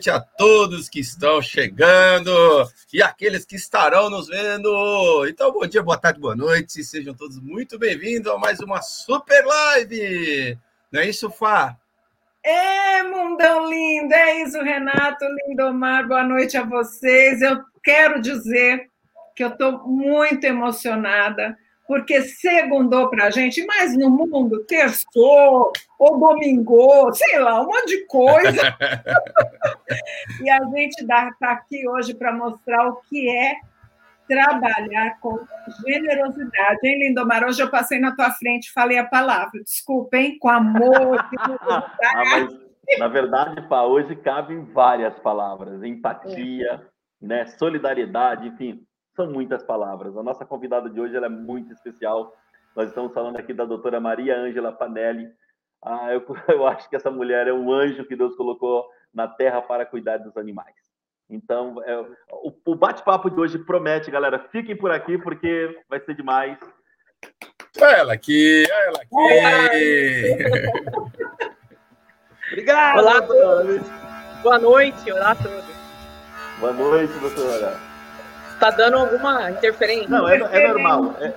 noite a todos que estão chegando e aqueles que estarão nos vendo. Então, bom dia, boa tarde, boa noite. Sejam todos muito bem-vindos a mais uma super live. Não é isso, Fá? É, mundão lindo, é isso, Renato, Lindomar, boa noite a vocês. Eu quero dizer que eu estou muito emocionada porque segundou para a gente, mas no mundo, terçou, ou domingo, sei lá, um monte de coisa. e a gente está aqui hoje para mostrar o que é trabalhar com generosidade. Hein, Lindomar? Hoje eu passei na tua frente falei a palavra. Desculpa, hein? Com amor. ah, mas, na verdade, Pá, hoje cabem várias palavras. Empatia, é. né? solidariedade, enfim são muitas palavras. A nossa convidada de hoje é muito especial. Nós estamos falando aqui da doutora Maria Ângela Panelli. Ah, eu, eu acho que essa mulher é um anjo que Deus colocou na terra para cuidar dos animais. Então, é, o, o bate-papo de hoje promete, galera. Fiquem por aqui porque vai ser demais. Olha ela aqui, olha ela aqui. Obrigado. Olá a todos. Boa noite, olá a todos. Boa noite, doutora. Tá dando alguma interferência? Não, é, é normal. É,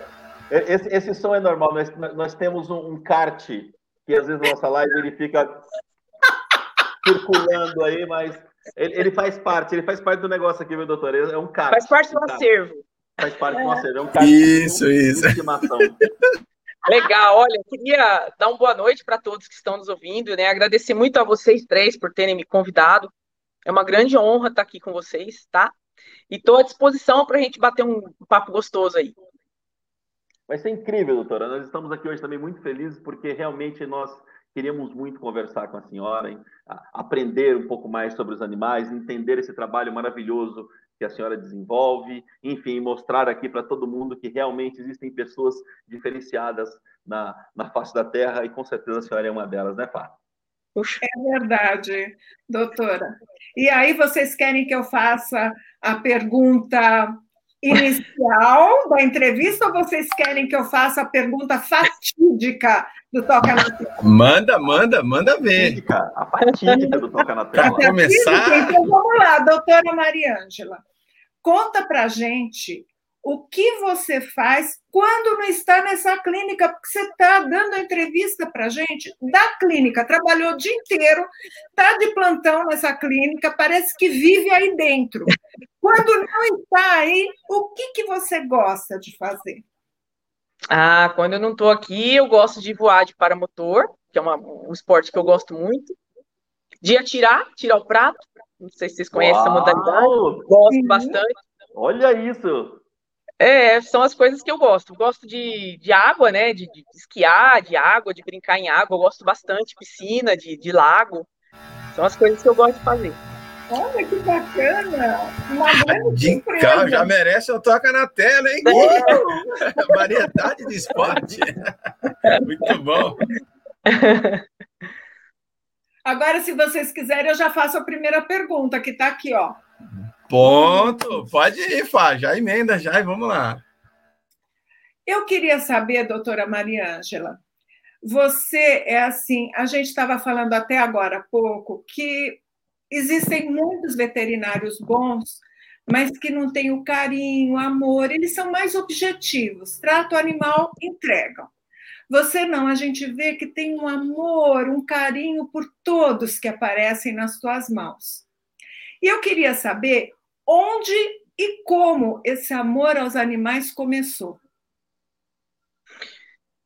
é, esse, esse, som é normal. Nós, nós temos um, um kart que às vezes na nossa live ele fica circulando aí, mas ele, ele, faz parte, ele faz parte do negócio aqui, meu doutor. É um kart. Faz parte do acervo. Faz parte do acervo. É um kart. Isso, isso. Estimação. Legal, olha, eu queria dar uma boa noite para todos que estão nos ouvindo, né? Agradecer muito a vocês três por terem me convidado. É uma grande honra estar aqui com vocês, tá? E estou à disposição para a gente bater um papo gostoso aí. Vai ser incrível, doutora. Nós estamos aqui hoje também muito felizes porque realmente nós queríamos muito conversar com a senhora, hein? aprender um pouco mais sobre os animais, entender esse trabalho maravilhoso que a senhora desenvolve, enfim, mostrar aqui para todo mundo que realmente existem pessoas diferenciadas na, na face da Terra e com certeza a senhora é uma delas, né, Fá? É verdade, doutora. E aí vocês querem que eu faça a pergunta inicial da entrevista ou vocês querem que eu faça a pergunta fatídica do Toca na Tela? Manda, manda, manda ver. A fatídica do Toca na Tela. Para começar. Então vamos lá, doutora Mariângela. Conta pra gente o que você faz quando não está nessa clínica, porque você está dando a entrevista para a gente da clínica, trabalhou o dia inteiro, está de plantão nessa clínica, parece que vive aí dentro. Quando não está aí, o que, que você gosta de fazer? Ah, quando eu não estou aqui, eu gosto de voar de paramotor, que é uma, um esporte que eu gosto muito, de atirar, tirar o prato, não sei se vocês conhecem Uau! essa modalidade, gosto Sim. bastante. Olha isso! É, são as coisas que eu gosto. Gosto de, de água, né? De, de, esquiar, de água, de brincar em água. Eu gosto bastante, piscina, de, de lago. São as coisas que eu gosto de fazer. Olha que bacana! Uma grande carro já merece eu toca na tela, hein? É. Variedade de esporte. Muito bom. Agora, se vocês quiserem, eu já faço a primeira pergunta, que está aqui, ó. Ponto. Pode ir, Fá. Já emenda, já e vamos lá. Eu queria saber, doutora Maria Ângela, você é assim, a gente estava falando até agora há pouco que existem muitos veterinários bons, mas que não têm o carinho, o amor, eles são mais objetivos, trato animal, entregam. Você não, a gente vê que tem um amor, um carinho por todos que aparecem nas suas mãos. E eu queria saber onde e como esse amor aos animais começou?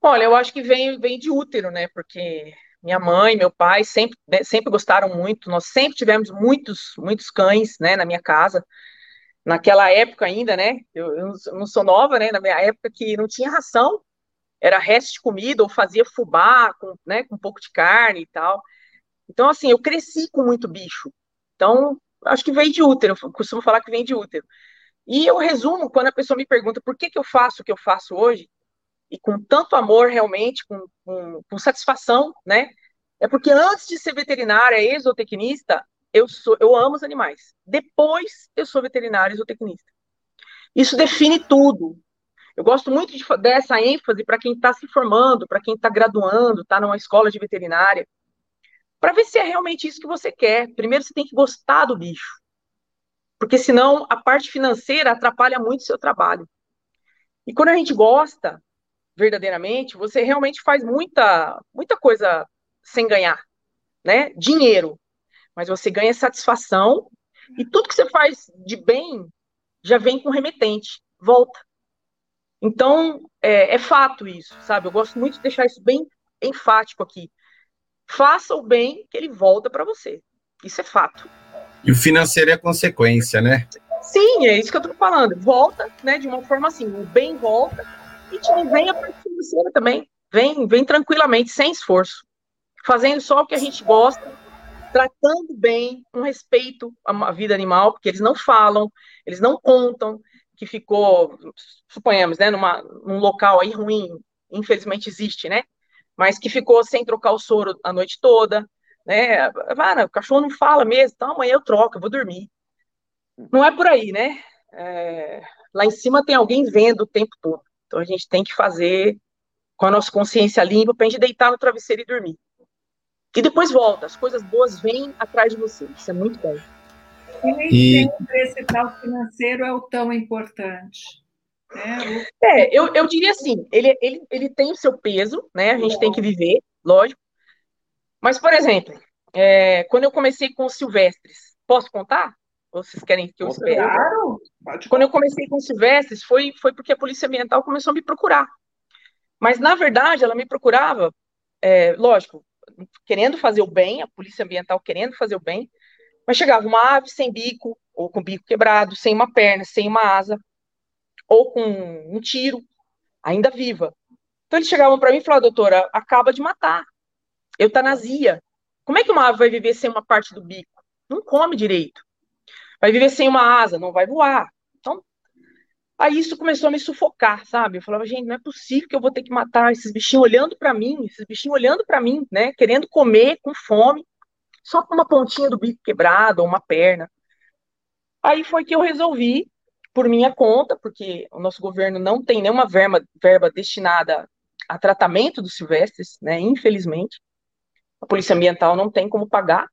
Olha, eu acho que vem, vem de útero, né? Porque minha mãe, meu pai sempre, né, sempre gostaram muito. Nós sempre tivemos muitos, muitos cães, né, na minha casa. Naquela época ainda, né? Eu, eu não sou nova, né? Na minha época que não tinha ração, era resto de comida ou fazia fubá com, né, com um pouco de carne e tal. Então, assim, eu cresci com muito bicho. Então, acho que vem de útero, eu costumo falar que vem de útero. E eu resumo quando a pessoa me pergunta por que, que eu faço o que eu faço hoje, e com tanto amor realmente, com, com, com satisfação, né? É porque antes de ser veterinária, exotecnista, eu sou, eu amo os animais. Depois eu sou veterinária exotecnista. Isso define tudo. Eu gosto muito de, dessa ênfase para quem está se formando, para quem está graduando, está numa escola de veterinária. Para ver se é realmente isso que você quer. Primeiro você tem que gostar do bicho. Porque senão a parte financeira atrapalha muito o seu trabalho. E quando a gente gosta verdadeiramente, você realmente faz muita muita coisa sem ganhar, né? Dinheiro. Mas você ganha satisfação e tudo que você faz de bem já vem com remetente, volta. Então, é, é fato isso, sabe? Eu gosto muito de deixar isso bem enfático aqui. Faça o bem que ele volta para você. Isso é fato. E o financeiro é consequência, né? Sim, é isso que eu tô falando. Volta, né, de uma forma assim, o bem volta e te vem a parte financeira também. Vem, vem tranquilamente, sem esforço. Fazendo só o que a gente gosta, tratando bem, com respeito à vida animal, porque eles não falam, eles não contam que ficou, suponhamos, né, numa, num local aí ruim, infelizmente existe, né? Mas que ficou sem trocar o soro a noite toda, né? Ah, o cachorro não fala mesmo, então amanhã eu troco, eu vou dormir. Não é por aí, né? É, lá em cima tem alguém vendo o tempo todo. Então a gente tem que fazer com a nossa consciência limpa para a gente deitar no travesseiro e dormir. E depois volta, as coisas boas vêm atrás de você. Isso é muito bom. E nem e... sempre esse tal financeiro é o tão importante. Né? É, eu, eu diria assim, ele, ele, ele tem o seu peso, né? A gente tem que viver, lógico. Mas, por exemplo, é, quando eu comecei com os silvestres, posso contar? Ou vocês querem que eu espere? Claro! Quando eu comecei com os silvestres, foi, foi porque a Polícia Ambiental começou a me procurar. Mas, na verdade, ela me procurava, é, lógico, querendo fazer o bem, a Polícia Ambiental querendo fazer o bem, mas chegava uma ave sem bico, ou com bico quebrado, sem uma perna, sem uma asa, ou com um tiro, ainda viva. Então eles chegavam para mim e falavam, doutora, acaba de matar, eutanasia. Como é que uma ave vai viver sem uma parte do bico? Não come direito. Vai viver sem uma asa, não vai voar. Então, aí isso começou a me sufocar, sabe? Eu falava, gente, não é possível que eu vou ter que matar esses bichinhos olhando para mim, esses bichinhos olhando para mim, né? Querendo comer com fome só com uma pontinha do bico quebrado ou uma perna. Aí foi que eu resolvi, por minha conta, porque o nosso governo não tem nenhuma verba, verba destinada a tratamento dos silvestres, né? Infelizmente, a polícia ambiental não tem como pagar.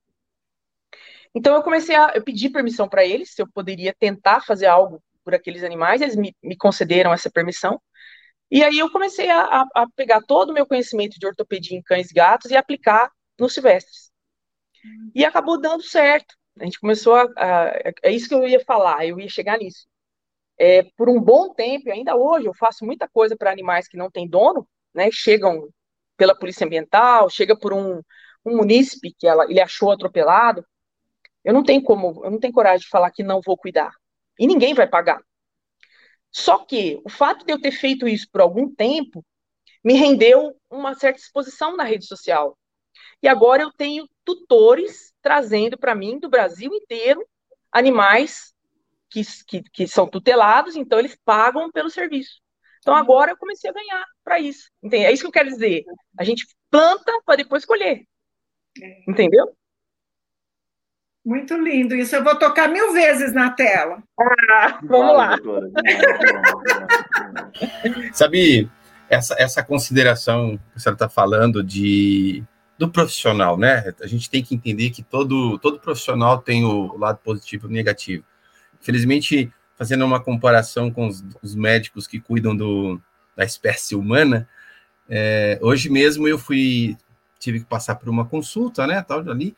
Então eu comecei a eu pedi permissão para eles se eu poderia tentar fazer algo por aqueles animais. Eles me, me concederam essa permissão. E aí eu comecei a, a, pegar todo o meu conhecimento de ortopedia em cães e gatos e aplicar nos silvestres. E acabou dando certo. A gente começou a, a, É isso que eu ia falar, eu ia chegar nisso. É, por um bom tempo, ainda hoje, eu faço muita coisa para animais que não têm dono, né? Chegam pela polícia ambiental, chega por um, um munícipe que ela, ele achou atropelado. Eu não tenho como, eu não tenho coragem de falar que não vou cuidar. E ninguém vai pagar. Só que o fato de eu ter feito isso por algum tempo me rendeu uma certa exposição na rede social. E agora eu tenho tutores trazendo para mim do Brasil inteiro animais que, que, que, são tutelados, então eles pagam pelo serviço. Então agora eu comecei a ganhar para isso. Entende? É isso que eu quero dizer. A gente planta para depois colher. É. Entendeu? Muito lindo isso. Eu vou tocar mil vezes na tela. Ah, vamos lá. Sabe, essa, essa consideração que a senhora está falando de do profissional, né? A gente tem que entender que todo, todo profissional tem o lado positivo e negativo. Infelizmente, fazendo uma comparação com os, os médicos que cuidam do, da espécie humana, é, hoje mesmo eu fui, tive que passar por uma consulta, né, tal, ali,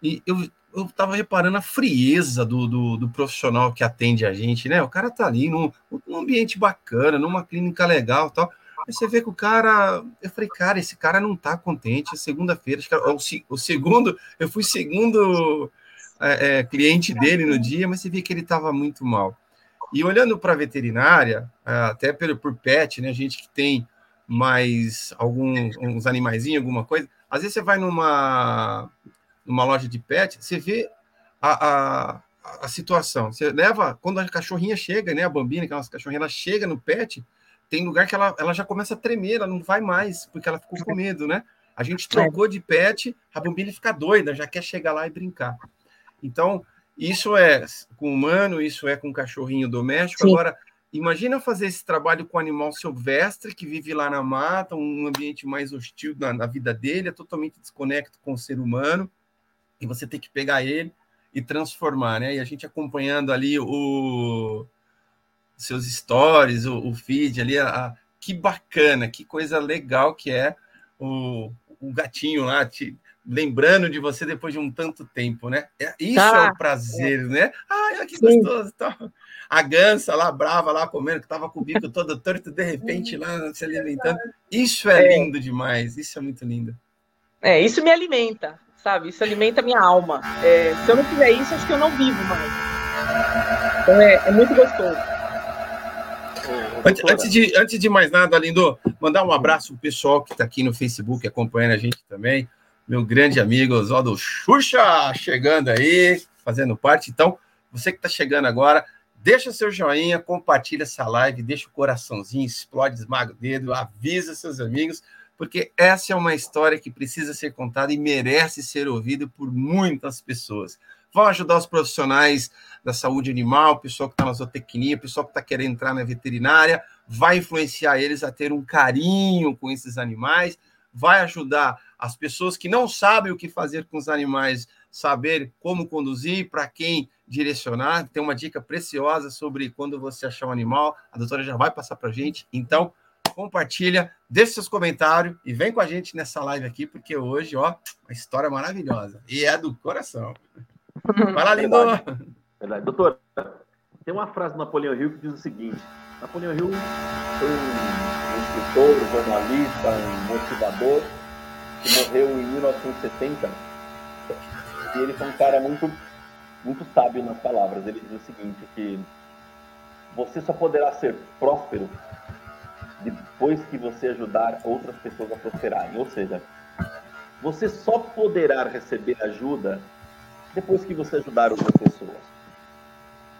e eu eu estava reparando a frieza do, do, do, profissional que atende a gente, né? O cara tá ali num, num ambiente bacana, numa clínica legal, tal. Aí você vê que o cara. Eu falei, cara, esse cara não tá contente. Segunda-feira, o, o segundo, eu fui segundo é, é, cliente dele no dia, mas você vê que ele estava muito mal. E olhando para a veterinária, é, até por, por pet, né? Gente que tem mais alguns uns animaizinhos, alguma coisa. Às vezes você vai numa, numa loja de pet, você vê a, a, a situação. Você leva, quando a cachorrinha chega, né? A bambina, que é uma cachorrinha, ela chega no pet, tem lugar que ela, ela já começa a tremer, ela não vai mais, porque ela ficou com medo, né? A gente é. trocou de pet, a Bambini fica doida, já quer chegar lá e brincar. Então, isso é com humano, isso é com cachorrinho doméstico. Sim. Agora, Imagina fazer esse trabalho com animal silvestre que vive lá na mata, um ambiente mais hostil na, na vida dele, é totalmente desconecto com o ser humano, e você tem que pegar ele e transformar, né? E a gente acompanhando ali o seus stories, o, o feed ali, a, a, que bacana, que coisa legal que é o, o gatinho lá, te, lembrando de você depois de um tanto tempo, né? É, isso é o prazer, é. né? Ai, que Sim. gostoso. Tá. A gansa lá, brava, lá comendo, que estava com o bico todo torto, de repente lá se alimentando. Isso é, é, lindo demais, isso é muito lindo. É, isso me alimenta, sabe? Isso alimenta minha alma. É, se eu não fizer isso, acho que eu não vivo mais. Então é, é muito gostoso. Antes, antes, de, antes de mais nada, Lindo, mandar um abraço pro pessoal que está aqui no Facebook acompanhando a gente também. Meu grande amigo Oswaldo Xuxa chegando aí, fazendo parte. Então, você que está chegando agora, deixa seu joinha, compartilha essa live, deixa o coraçãozinho, explode, esmaga o dedo, avisa seus amigos, porque essa é uma história que precisa ser contada e merece ser ouvida por muitas pessoas vão ajudar os profissionais da saúde animal, o pessoal que está na zootecnia, o pessoal que está querendo entrar na veterinária, vai influenciar eles a ter um carinho com esses animais, vai ajudar as pessoas que não sabem o que fazer com os animais, saber como conduzir, para quem direcionar. Tem uma dica preciosa sobre quando você achar um animal, a doutora já vai passar para a gente. Então, compartilha, deixe seus comentários e vem com a gente nessa live aqui, porque hoje, ó, uma história maravilhosa. E é do coração. Vai lá, lindo! Verdade. Verdade. Tem uma frase do Napoleão Hill que diz o seguinte: Napoleão Hill foi um escritor, um jornalista, um motivador que morreu em 1970 e ele foi um cara muito, muito sábio nas palavras. Ele diz o seguinte: que você só poderá ser próspero depois que você ajudar outras pessoas a prosperarem. Ou seja, você só poderá receber ajuda depois que você ajudar outras pessoas.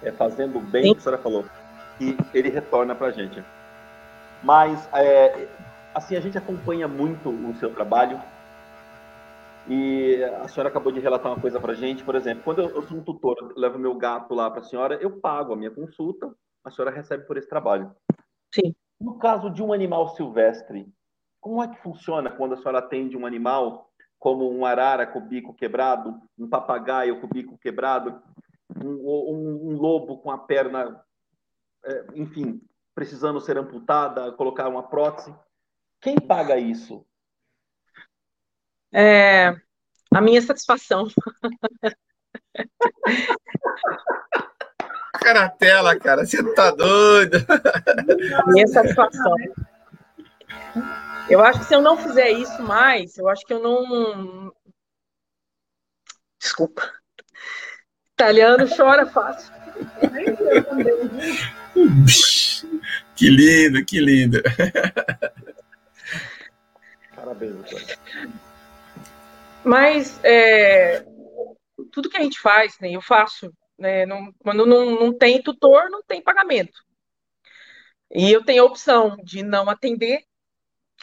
É fazendo bem, Sim. que a senhora falou, e ele retorna para a gente. Mas, é, assim, a gente acompanha muito o seu trabalho e a senhora acabou de relatar uma coisa para a gente, por exemplo, quando eu, eu sou um tutor, eu levo meu gato lá para a senhora, eu pago a minha consulta, a senhora recebe por esse trabalho. Sim. No caso de um animal silvestre, como é que funciona quando a senhora atende um animal como um arara com o bico quebrado, um papagaio com o bico quebrado, um, um, um lobo com a perna, é, enfim, precisando ser amputada, colocar uma prótese. Quem paga isso? É, a minha satisfação. Cara na tela, cara, você tá doido. Minha satisfação. Eu acho que se eu não fizer isso mais, eu acho que eu não. Desculpa. Italiano chora fácil. que lindo, que lindo. Parabéns, Mas é, tudo que a gente faz, né, eu faço. Né, não, quando não, não tem tutor, não tem pagamento. E eu tenho a opção de não atender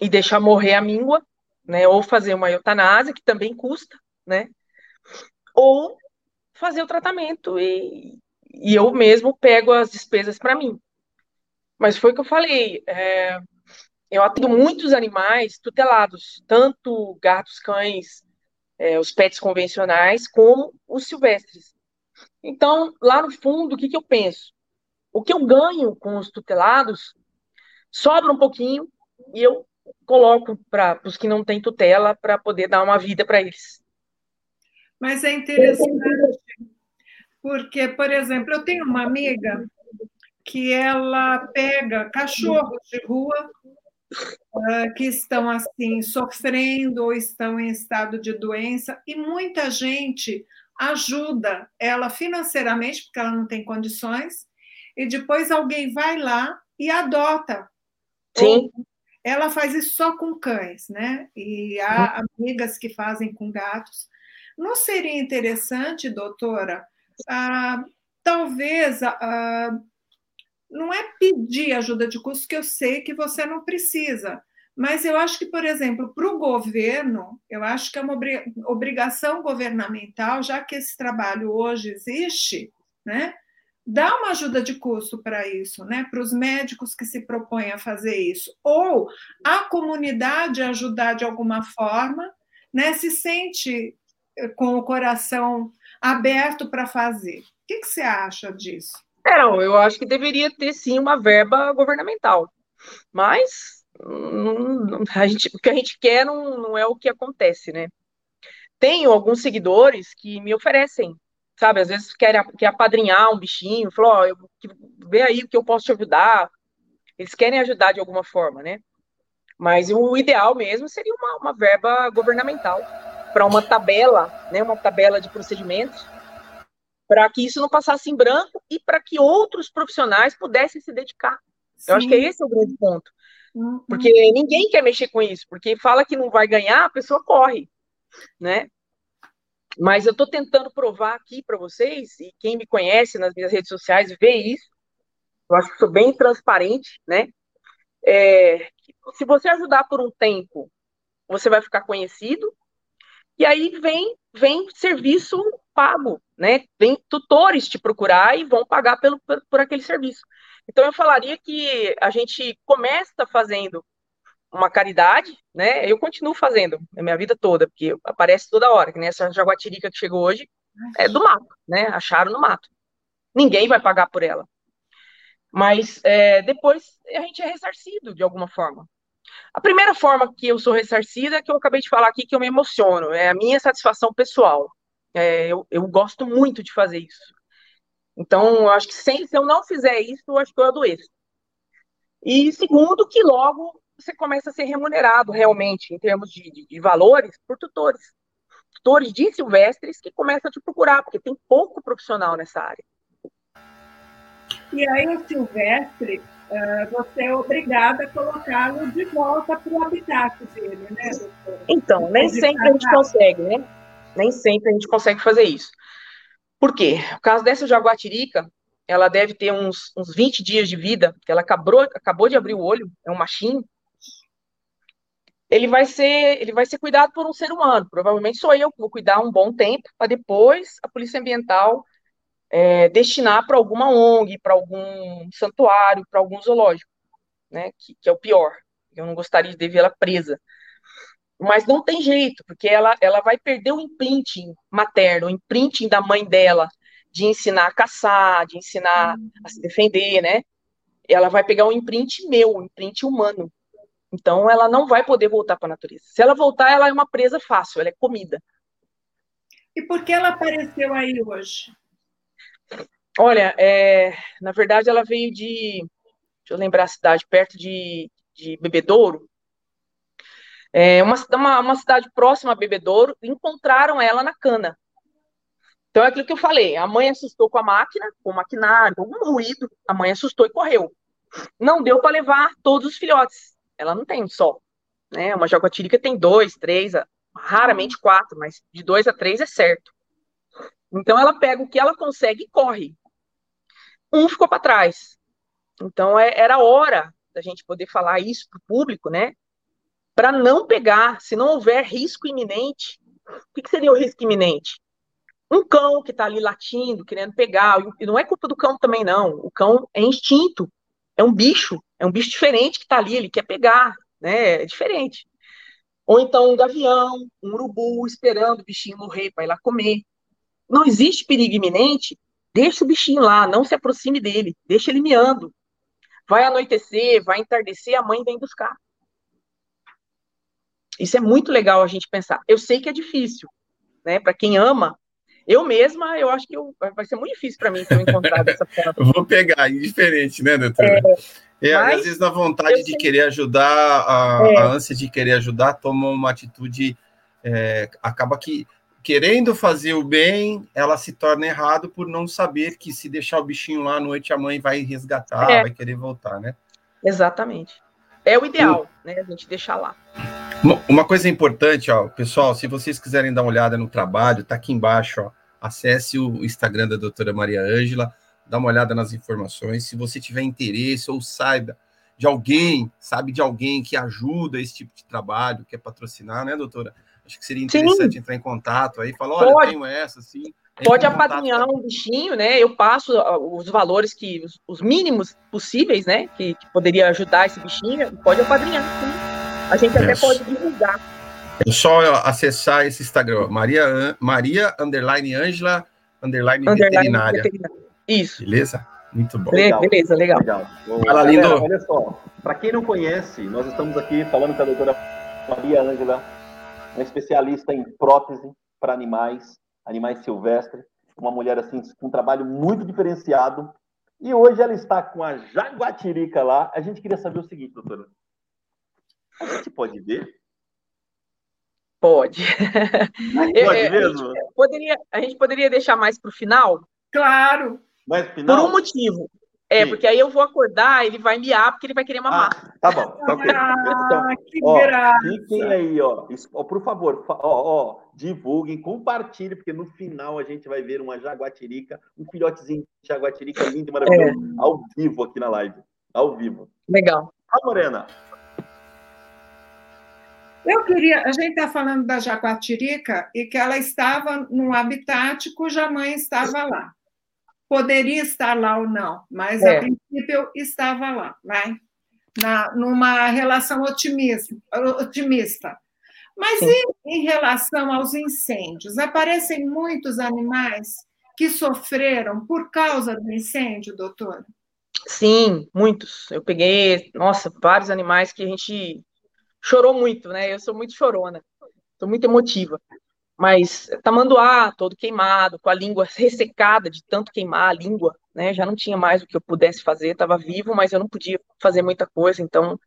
e deixar morrer a míngua, né? Ou fazer uma eutanásia, que também custa, né? Ou fazer o tratamento e, e eu mesmo pego as despesas para mim. Mas foi o que eu falei. É, eu atendo muitos animais tutelados, tanto gatos, cães, é, os pets convencionais, como os silvestres. Então, lá no fundo, o que, que eu penso? O que eu ganho com os tutelados sobra um pouquinho e eu coloco para os que não têm tutela para poder dar uma vida para eles. Mas é interessante, porque, por exemplo, eu tenho uma amiga que ela pega cachorros de rua uh, que estão assim sofrendo ou estão em estado de doença e muita gente ajuda ela financeiramente porque ela não tem condições e depois alguém vai lá e adota Sim. Ou ela faz isso só com cães, né? E há uhum. amigas que fazem com gatos. Não seria interessante, doutora, ah, talvez ah, não é pedir ajuda de custo, que eu sei que você não precisa, mas eu acho que, por exemplo, para o governo, eu acho que é uma obrigação governamental, já que esse trabalho hoje existe, né? dá uma ajuda de custo para isso, né? Para os médicos que se propõem a fazer isso, ou a comunidade ajudar de alguma forma, né? Se sente eh, com o coração aberto para fazer. O que, que, você acha disso? É, não, eu acho que deveria ter sim uma verba governamental, mas a gente, o que a gente quer não, não é o que acontece, né? Tenho alguns seguidores que me oferecem sabe? Às vezes quer, quer apadrinhar um bichinho, falou, ó, vê aí o que eu posso te ajudar. Eles querem ajudar de alguma forma, né? Mas o ideal mesmo seria uma, uma verba governamental para uma tabela, né? Uma tabela de procedimentos, para que isso não passasse em branco e para que outros profissionais pudessem se dedicar. Sim. Eu acho que esse é o grande ponto. Uhum. Porque ninguém quer mexer com isso, porque fala que não vai ganhar, a pessoa corre, né? Mas eu estou tentando provar aqui para vocês, e quem me conhece nas minhas redes sociais vê isso, eu acho que sou bem transparente, né? É, se você ajudar por um tempo, você vai ficar conhecido, e aí vem, vem serviço pago, né? Vem tutores te procurar e vão pagar pelo, por, por aquele serviço. Então, eu falaria que a gente começa fazendo uma caridade, né? Eu continuo fazendo a minha vida toda, porque aparece toda hora, que nem essa jaguatirica que chegou hoje é do mato, né? Acharam no mato. Ninguém vai pagar por ela. Mas é, depois a gente é ressarcido de alguma forma. A primeira forma que eu sou ressarcida é que eu acabei de falar aqui que eu me emociono, é a minha satisfação pessoal. É, eu, eu gosto muito de fazer isso. Então, eu acho que sem, se eu não fizer isso, eu acho que eu adoeço. E segundo, que logo você começa a ser remunerado realmente, em termos de, de, de valores, por tutores. Tutores de silvestres que começam a te procurar, porque tem pouco profissional nessa área. E aí, o silvestre, você é obrigada a colocá-lo de volta para o habitat dele, né, doutora? Então, nem sempre a gente consegue, né? Nem sempre a gente consegue fazer isso. Por quê? O caso dessa jaguatirica, ela deve ter uns, uns 20 dias de vida, ela acabou, acabou de abrir o olho, é um machinho, ele vai ser ele vai ser cuidado por um ser humano. Provavelmente sou eu que vou cuidar um bom tempo para depois a polícia ambiental é, destinar para alguma ONG, para algum santuário, para algum zoológico, né? Que, que, é o pior. Eu não gostaria de ver ela presa. Mas não tem jeito, porque ela, ela vai perder o imprinting materno, o imprinting da mãe dela, de ensinar a caçar, de ensinar a se defender, né? Ela vai pegar um imprint meu, um imprint humano. Então, ela não vai poder voltar para a natureza. Se ela voltar, ela é uma presa fácil, ela é comida. E por que ela apareceu aí hoje? Olha, é, na verdade, ela veio de. Deixa eu lembrar a cidade, perto de, de Bebedouro. É uma, uma, uma cidade próxima a Bebedouro, encontraram ela na cana. Então é aquilo que eu falei: a mãe assustou com a máquina, com o maquinário, algum ruído, a mãe assustou e correu. Não deu para levar todos os filhotes ela não tem só. Né? Uma jaguatirica tem dois, três, raramente quatro, mas de dois a três é certo. Então ela pega o que ela consegue e corre. Um ficou para trás. Então é, era hora da gente poder falar isso para o público, né? Para não pegar, se não houver risco iminente. O que, que seria o risco iminente? Um cão que está ali latindo, querendo pegar, e não é culpa do cão também, não. O cão é instinto, é um bicho, é um bicho diferente que está ali, ele quer pegar, né? É diferente. Ou então um gavião, um urubu esperando o bichinho morrer para ir lá comer. Não existe perigo iminente, deixa o bichinho lá, não se aproxime dele, deixa ele miando. Vai anoitecer, vai entardecer, a mãe vem buscar. Isso é muito legal a gente pensar. Eu sei que é difícil, né? Para quem ama, eu mesma, eu acho que eu, vai ser muito difícil para mim se eu encontrar dessa forma. Vou pegar, indiferente, né, doutora? É, é às vezes, na vontade de querer ajudar, a, é. a, ânsia de querer ajudar, toma uma atitude, é, acaba que, querendo fazer o bem, ela se torna errado por não saber que se deixar o bichinho lá à noite, a mãe vai resgatar, é. vai querer voltar, né? Exatamente. É o ideal, o... né, a gente deixar lá. Uma coisa importante, ó, pessoal, se vocês quiserem dar uma olhada no trabalho, tá aqui embaixo, ó, acesse o Instagram da doutora Maria Ângela, dá uma olhada nas informações. Se você tiver interesse ou saiba de alguém, sabe de alguém que ajuda esse tipo de trabalho, quer patrocinar, né, doutora? Acho que seria interessante Sim. entrar em contato aí, falar, olha, Pode. eu tenho essa, assim, Pode apadrinhar um bichinho, né? Eu passo os valores que, os, os mínimos possíveis, né? Que, que, poderia ajudar esse bichinho. Pode apadrinhar, sim. A gente Isso. até pode divulgar. É só acessar esse Instagram, Maria, Maria underline Angela underline, underline veterinária. veterinária. Isso. Beleza? Muito bom. Legal. Beleza, legal. legal. Fala, lindo. Olha só, para quem não conhece, nós estamos aqui falando com a doutora Maria Ângela, uma especialista em prótese para animais, animais silvestres, uma mulher assim com um trabalho muito diferenciado. E hoje ela está com a jaguatirica lá. A gente queria saber o seguinte, doutora. A gente pode ver? Pode. Pode mesmo? A gente poderia, a gente poderia deixar mais para o final? Claro. Mas final? Por um motivo. É, Sim. porque aí eu vou acordar, ele vai miar, porque ele vai querer mamar. Ah, tá bom, tá ok. Ah, que ó, graça. Fiquem aí, ó. Isso, ó. Por favor, ó, ó, divulguem, compartilhem, porque no final a gente vai ver uma jaguatirica, um filhotezinho de jaguatirica lindo e maravilhoso, é. ao vivo aqui na live. Ao vivo. Legal. A Morena. Eu queria. A gente está falando da jaguatirica e que ela estava num habitat cuja mãe estava lá. Poderia estar lá ou não, mas é. a princípio estava lá, vai? Na, numa relação otimista. otimista. Mas e em relação aos incêndios? Aparecem muitos animais que sofreram por causa do incêndio, doutora? Sim, muitos. Eu peguei, nossa, vários animais que a gente chorou muito, né? Eu sou muito chorona, sou muito emotiva. Mas tamanduá, todo queimado, com a língua ressecada de tanto queimar a língua, né? Já não tinha mais o que eu pudesse fazer, estava vivo, mas eu não podia fazer muita coisa, então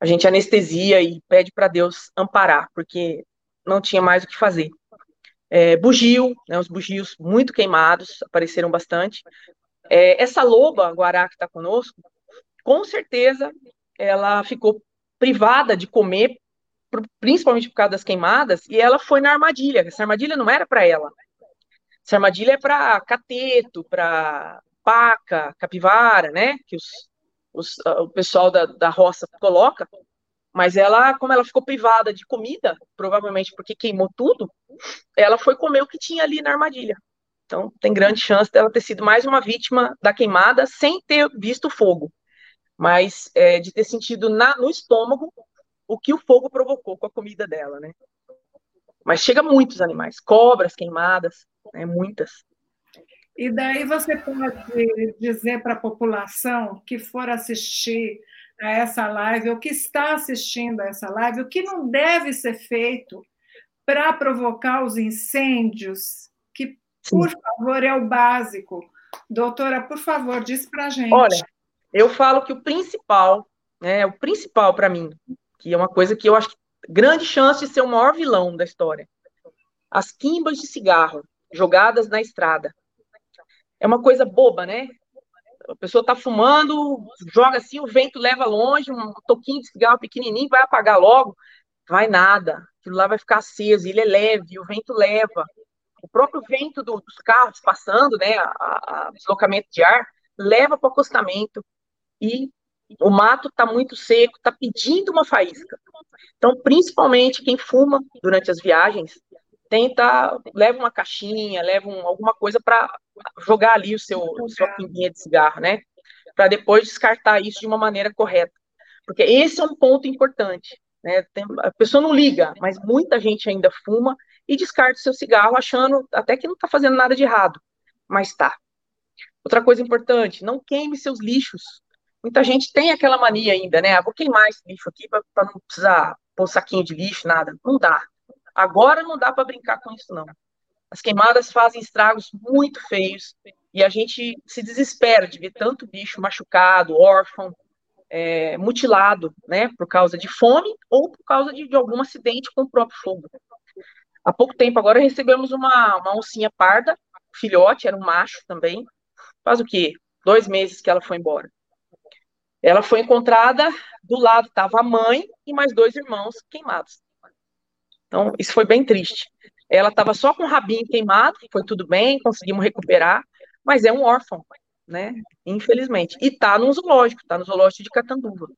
a gente anestesia e pede para Deus amparar, porque não tinha mais o que fazer. É, bugio, né, os bugios muito queimados, apareceram bastante. É, essa loba guará que está conosco, com certeza ela ficou privada de comer principalmente por causa das queimadas, e ela foi na armadilha. Essa armadilha não era para ela. Essa armadilha é para cateto, para paca, capivara, né? Que os, os, o pessoal da, da roça coloca. Mas ela, como ela ficou privada de comida, provavelmente porque queimou tudo, ela foi comer o que tinha ali na armadilha. Então, tem grande chance dela ter sido mais uma vítima da queimada sem ter visto fogo, mas é, de ter sentido na, no estômago o que o fogo provocou com a comida dela, né? Mas chega muitos animais, cobras queimadas, né, muitas. E daí você pode dizer para a população que for assistir a essa live, ou que está assistindo a essa live, o que não deve ser feito para provocar os incêndios, que, por Sim. favor, é o básico. Doutora, por favor, diz para a gente. Olha, eu falo que o principal, né, o principal para mim, que é uma coisa que eu acho que grande chance de ser o maior vilão da história. As quimbas de cigarro jogadas na estrada. É uma coisa boba, né? A pessoa está fumando, joga assim, o vento leva longe, um toquinho de cigarro pequenininho, vai apagar logo. Vai nada. Aquilo lá vai ficar aceso, ele é leve, o vento leva. O próprio vento do, dos carros passando, né, a, a deslocamento de ar, leva para o acostamento e o mato está muito seco, está pedindo uma faísca. Então, principalmente quem fuma durante as viagens, tenta, leva uma caixinha, leva um, alguma coisa para jogar ali o seu sua pinguinha de cigarro, né? Para depois descartar isso de uma maneira correta. Porque esse é um ponto importante. Né? Tem, a pessoa não liga, mas muita gente ainda fuma e descarta o seu cigarro achando até que não está fazendo nada de errado, mas está. Outra coisa importante, não queime seus lixos muita gente tem aquela mania ainda, né? Ah, vou queimar esse lixo aqui para não precisar pôr saquinho de lixo, nada. Não dá. Agora não dá para brincar com isso, não. As queimadas fazem estragos muito feios e a gente se desespera de ver tanto bicho machucado, órfão, é, mutilado, né? Por causa de fome ou por causa de, de algum acidente com o próprio fogo. Há pouco tempo agora recebemos uma, uma oncinha parda, filhote, era um macho também. Faz o quê? Dois meses que ela foi embora. Ela foi encontrada, do lado estava a mãe e mais dois irmãos queimados. Então, isso foi bem triste. Ela estava só com o rabinho queimado, foi tudo bem, conseguimos recuperar, mas é um órfão, né? Infelizmente. E está no zoológico, está no zoológico de Catanduva.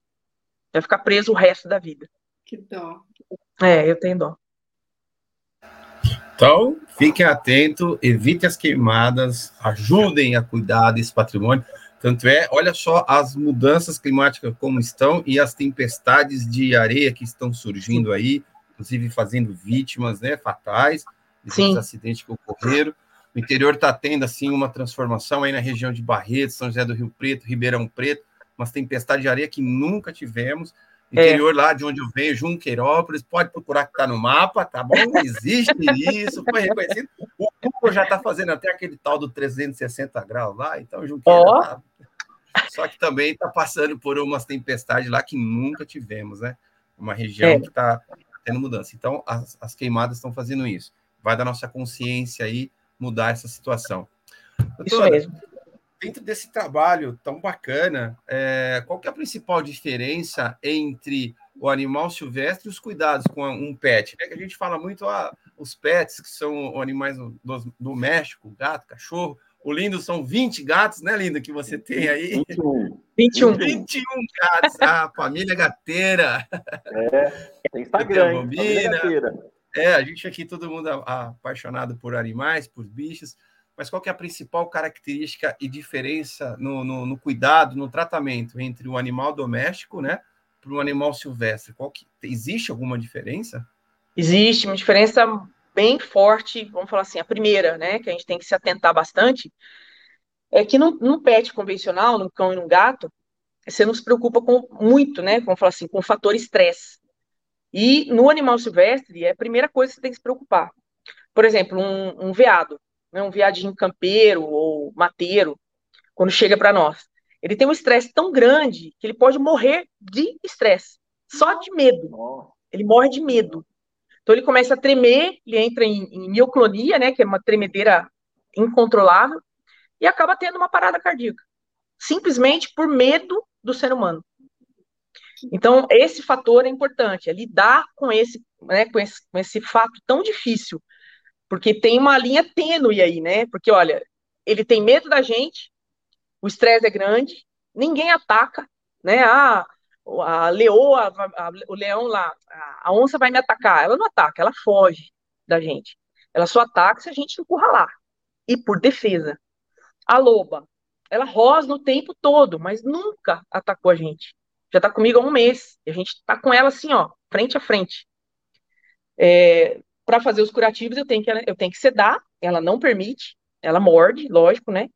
Vai ficar preso o resto da vida. Que dó. É, eu tenho dó. Então, fiquem atentos, evitem as queimadas, ajudem a cuidar desse patrimônio. Tanto é, olha só as mudanças climáticas como estão e as tempestades de areia que estão surgindo aí, inclusive fazendo vítimas né, fatais, desses acidentes que ocorreram. O interior está tendo assim uma transformação aí na região de Barretos, São José do Rio Preto, Ribeirão Preto, umas tempestades de areia que nunca tivemos. É. interior é. lá de onde eu venho, Junqueirópolis, pode procurar que está no mapa, tá bom? Existe isso, foi reconhecido. O Google já está fazendo até aquele tal do 360 graus lá, então Junqueira oh. tá... Só que também está passando por umas tempestades lá que nunca tivemos, né? Uma região é. que está tendo mudança. Então, as, as queimadas estão fazendo isso. Vai da nossa consciência aí mudar essa situação. Doutora, isso mesmo dentro desse trabalho tão bacana, é, qual é a principal diferença entre o animal silvestre e os cuidados com um pet? É que a gente fala muito ah, os pets, que são animais do, do México, gato, cachorro. O lindo são 20 gatos, né, Lindo, que você tem aí? 21. 21, 21 gatos, a família gateira. É, tem Instagram, hein? É, a gente aqui, todo mundo apaixonado por animais, por bichos mas qual que é a principal característica e diferença no, no, no cuidado, no tratamento entre o animal doméstico, né, para o animal silvestre? Qual que existe alguma diferença? Existe uma diferença bem forte. Vamos falar assim, a primeira, né, que a gente tem que se atentar bastante, é que no, pet convencional, no cão e no gato, você não se preocupa com muito, né? Vamos falar assim, com o fator estresse. E no animal silvestre, é a primeira coisa que você tem que se preocupar. Por exemplo, um, um veado né, um viadinho campeiro ou mateiro, quando chega para nós. Ele tem um estresse tão grande que ele pode morrer de estresse, só de medo. Ele morre de medo. Então ele começa a tremer, ele entra em, em mioclonia, né, que é uma tremedeira incontrolável, e acaba tendo uma parada cardíaca, simplesmente por medo do ser humano. Então, esse fator é importante, é lidar com esse, né, com esse, com esse fato tão difícil porque tem uma linha tênue aí, né? Porque, olha, ele tem medo da gente, o estresse é grande, ninguém ataca, né? Ah, a leoa, a, a, o leão lá, a, a, onça vai me atacar. Ela não ataca, ela foge da gente. Ela só ataca se a gente encurralar. E por defesa. A loba, ela rosna o tempo todo, mas nunca atacou a gente. Já tá comigo há um mês. E a gente tá com ela assim, ó, frente a frente. É, para fazer os curativos, eu tenho, que, eu tenho que sedar, ela não permite, ela morde, lógico, né?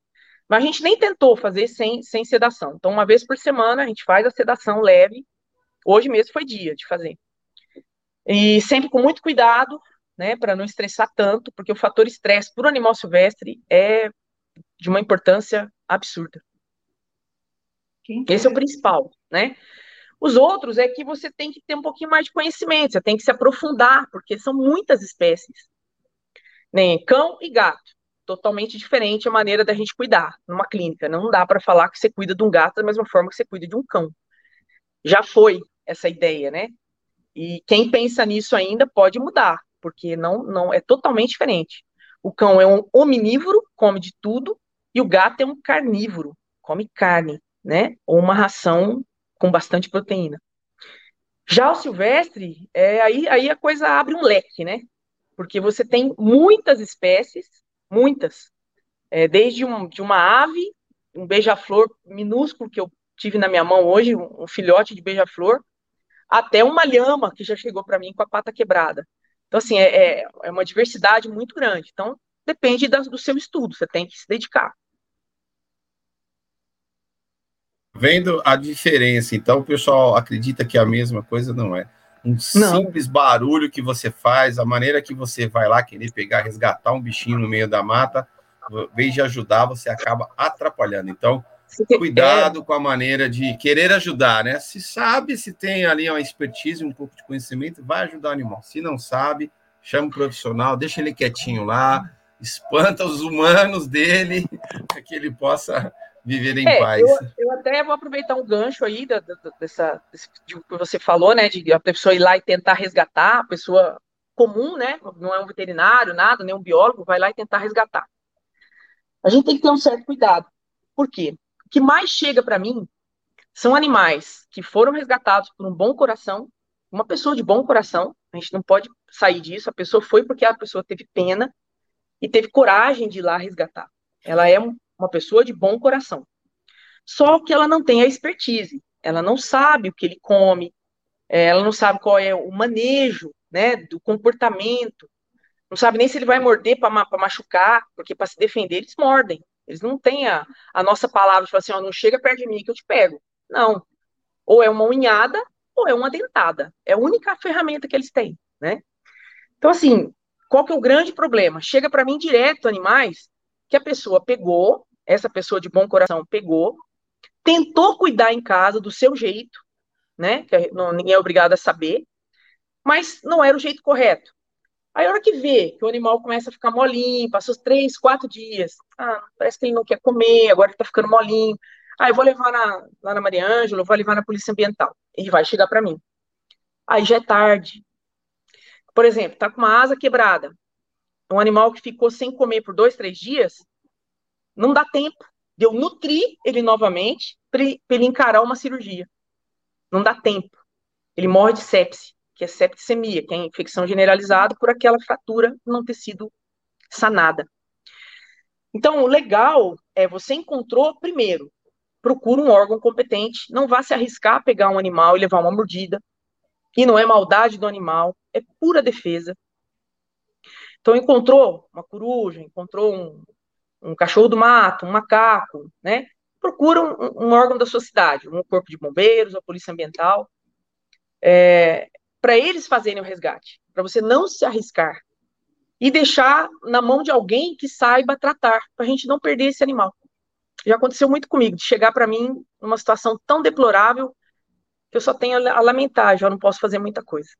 Mas a gente nem tentou fazer sem, sem sedação. Então, uma vez por semana, a gente faz a sedação leve. Hoje mesmo foi dia de fazer. E sempre com muito cuidado, né, para não estressar tanto, porque o fator estresse para o animal silvestre é de uma importância absurda. Esse é o principal, né? Os outros é que você tem que ter um pouquinho mais de conhecimento, você tem que se aprofundar, porque são muitas espécies. Nem cão e gato, totalmente diferente a maneira da gente cuidar numa clínica. Não dá para falar que você cuida de um gato da mesma forma que você cuida de um cão. Já foi essa ideia, né? E quem pensa nisso ainda pode mudar, porque não, não é totalmente diferente. O cão é um ominívoro, come de tudo, e o gato é um carnívoro, come carne, né? Ou uma ração com bastante proteína. Já o silvestre, é, aí, aí a coisa abre um leque, né? Porque você tem muitas espécies, muitas, é, desde um, de uma ave, um beija-flor minúsculo que eu tive na minha mão hoje, um, filhote de beija-flor, até uma lhama que já chegou para mim com a pata quebrada. Então, assim, é, é, é uma diversidade muito grande. Então, depende da, do seu estudo, você tem que se dedicar. Vendo a diferença, então o pessoal acredita que é a mesma coisa, não é? Um não. simples barulho que você faz, a maneira que você vai lá querer pegar, resgatar um bichinho no meio da mata, em vez de ajudar, você acaba atrapalhando. Então, cuidado com a maneira de querer ajudar, né? Se sabe, se tem ali uma expertise, um pouco de conhecimento, vai ajudar o animal. Se não sabe, chama um profissional, deixa ele quietinho lá, espanta os humanos dele, para que ele possa viver em é, paz. Eu, eu, até vou aproveitar um gancho aí da, da, dessa, desse, de, que você falou, né? De a pessoa ir lá e tentar resgatar, a pessoa comum, né? Não é um veterinário, nada, nem um biólogo, vai lá e tentar resgatar. A gente tem que ter um certo cuidado. Por quê? O que mais chega para mim são animais que foram resgatados por um bom coração, uma pessoa de bom coração, A gente não pode sair disso. A pessoa foi porque a pessoa teve pena e teve coragem de ir lá resgatar. Ela é uma pessoa de bom coração. Só que ela não tem a expertise. Ela não sabe o que ele come, é, ela não sabe qual é o manejo né, do comportamento, não sabe nem se ele vai morder para machucar, porque para se defender eles mordem. Eles não têm a, a nossa palavra de falar assim, ó, não chega perto de mim que eu te pego. Não. Ou é uma unhada ou é uma dentada. É a única ferramenta que eles têm, né? Então, assim, qual que é o grande problema? Chega para mim direto animais que a pessoa pegou, essa pessoa de bom coração pegou, tentou cuidar em casa do seu jeito, né? Que não, ninguém é obrigado a saber, mas não era o jeito correto. Aí a hora que vê que o animal começa a ficar molinho, passou três, quatro dias, ah, parece que ele não quer comer, agora ele tá ficando molinho. Ah, eu vou levar na, lá na Maria Ângela, vou levar na Polícia Ambiental. Ele vai chegar para mim. Aí já é tarde. Por exemplo, tá com uma asa quebrada. Um animal que ficou sem comer por dois, três dias, não dá tempo de eu nutrir ele novamente para ele encarar uma cirurgia. Não dá tempo. Ele morre de sepse que é septicemia, que é infecção generalizada por aquela fratura não ter sido sanada. Então, o legal é você encontrou primeiro, procura um órgão competente, não vá se arriscar a pegar um animal e levar uma mordida. E não é maldade do animal, é pura defesa. Então, encontrou uma coruja, encontrou um, um cachorro do mato, um macaco, né? Procura um, um, órgão da sua cidade, um corpo de bombeiros, a polícia ambiental. É, para eles fazerem o resgate, para você não se arriscar e deixar na mão de alguém que saiba tratar, para a gente não perder esse animal. Já aconteceu muito comigo, de chegar para mim numa situação tão deplorável que eu só tenho a lamentar, já não posso fazer muita coisa.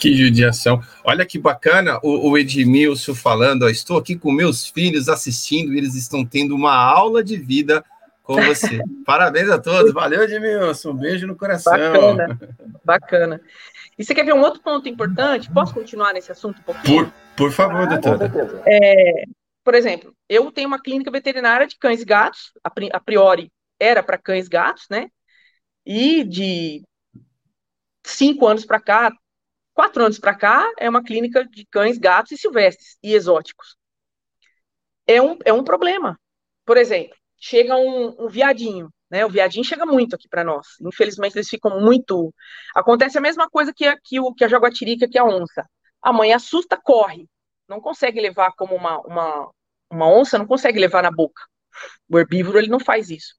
Que judiação. Olha que bacana o, o Edmilson falando, ó, estou aqui com meus filhos assistindo, eles estão tendo uma aula de vida com você. Parabéns a todos. Valeu, Edmilson. Um beijo no coração. Bacana. Bacana. E você quer ver um outro ponto importante? Posso continuar nesse assunto um pouquinho? Por, por favor, ah, doutora. É, por exemplo, eu tenho uma clínica veterinária de cães e gatos, a priori era para cães e gatos, né? E de cinco anos para cá, quatro anos para cá, é uma clínica de cães, gatos e silvestres e exóticos. É um, é um problema. Por exemplo, chega um, um viadinho, né? O viadinho chega muito aqui para nós. Infelizmente, eles ficam muito. Acontece a mesma coisa que que, o, que a jaguatirica, que a onça. A mãe assusta, corre. Não consegue levar como uma, uma, uma onça, não consegue levar na boca. O herbívoro, ele não faz isso.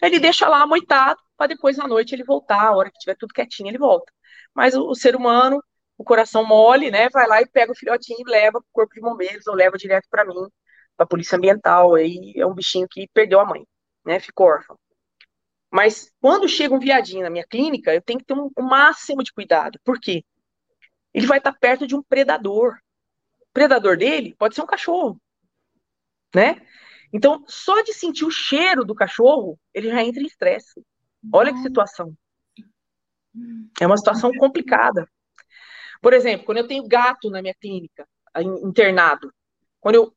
Ele deixa lá amoitado, para depois à noite ele voltar, a hora que tiver tudo quietinho, ele volta. Mas o, o ser humano, o coração mole, né? Vai lá e pega o filhotinho e leva para o corpo de bombeiros, ou leva direto para mim para a polícia ambiental, aí é um bichinho que perdeu a mãe, né? Ficou órfão. Mas quando chega um viadinho na minha clínica, eu tenho que ter um, um máximo de cuidado. Por quê? Ele vai estar perto de um predador. O predador dele pode ser um cachorro, né? Então, só de sentir o cheiro do cachorro, ele já entra em estresse. Olha que situação. É uma situação complicada. Por exemplo, quando eu tenho gato na minha clínica, internado, quando eu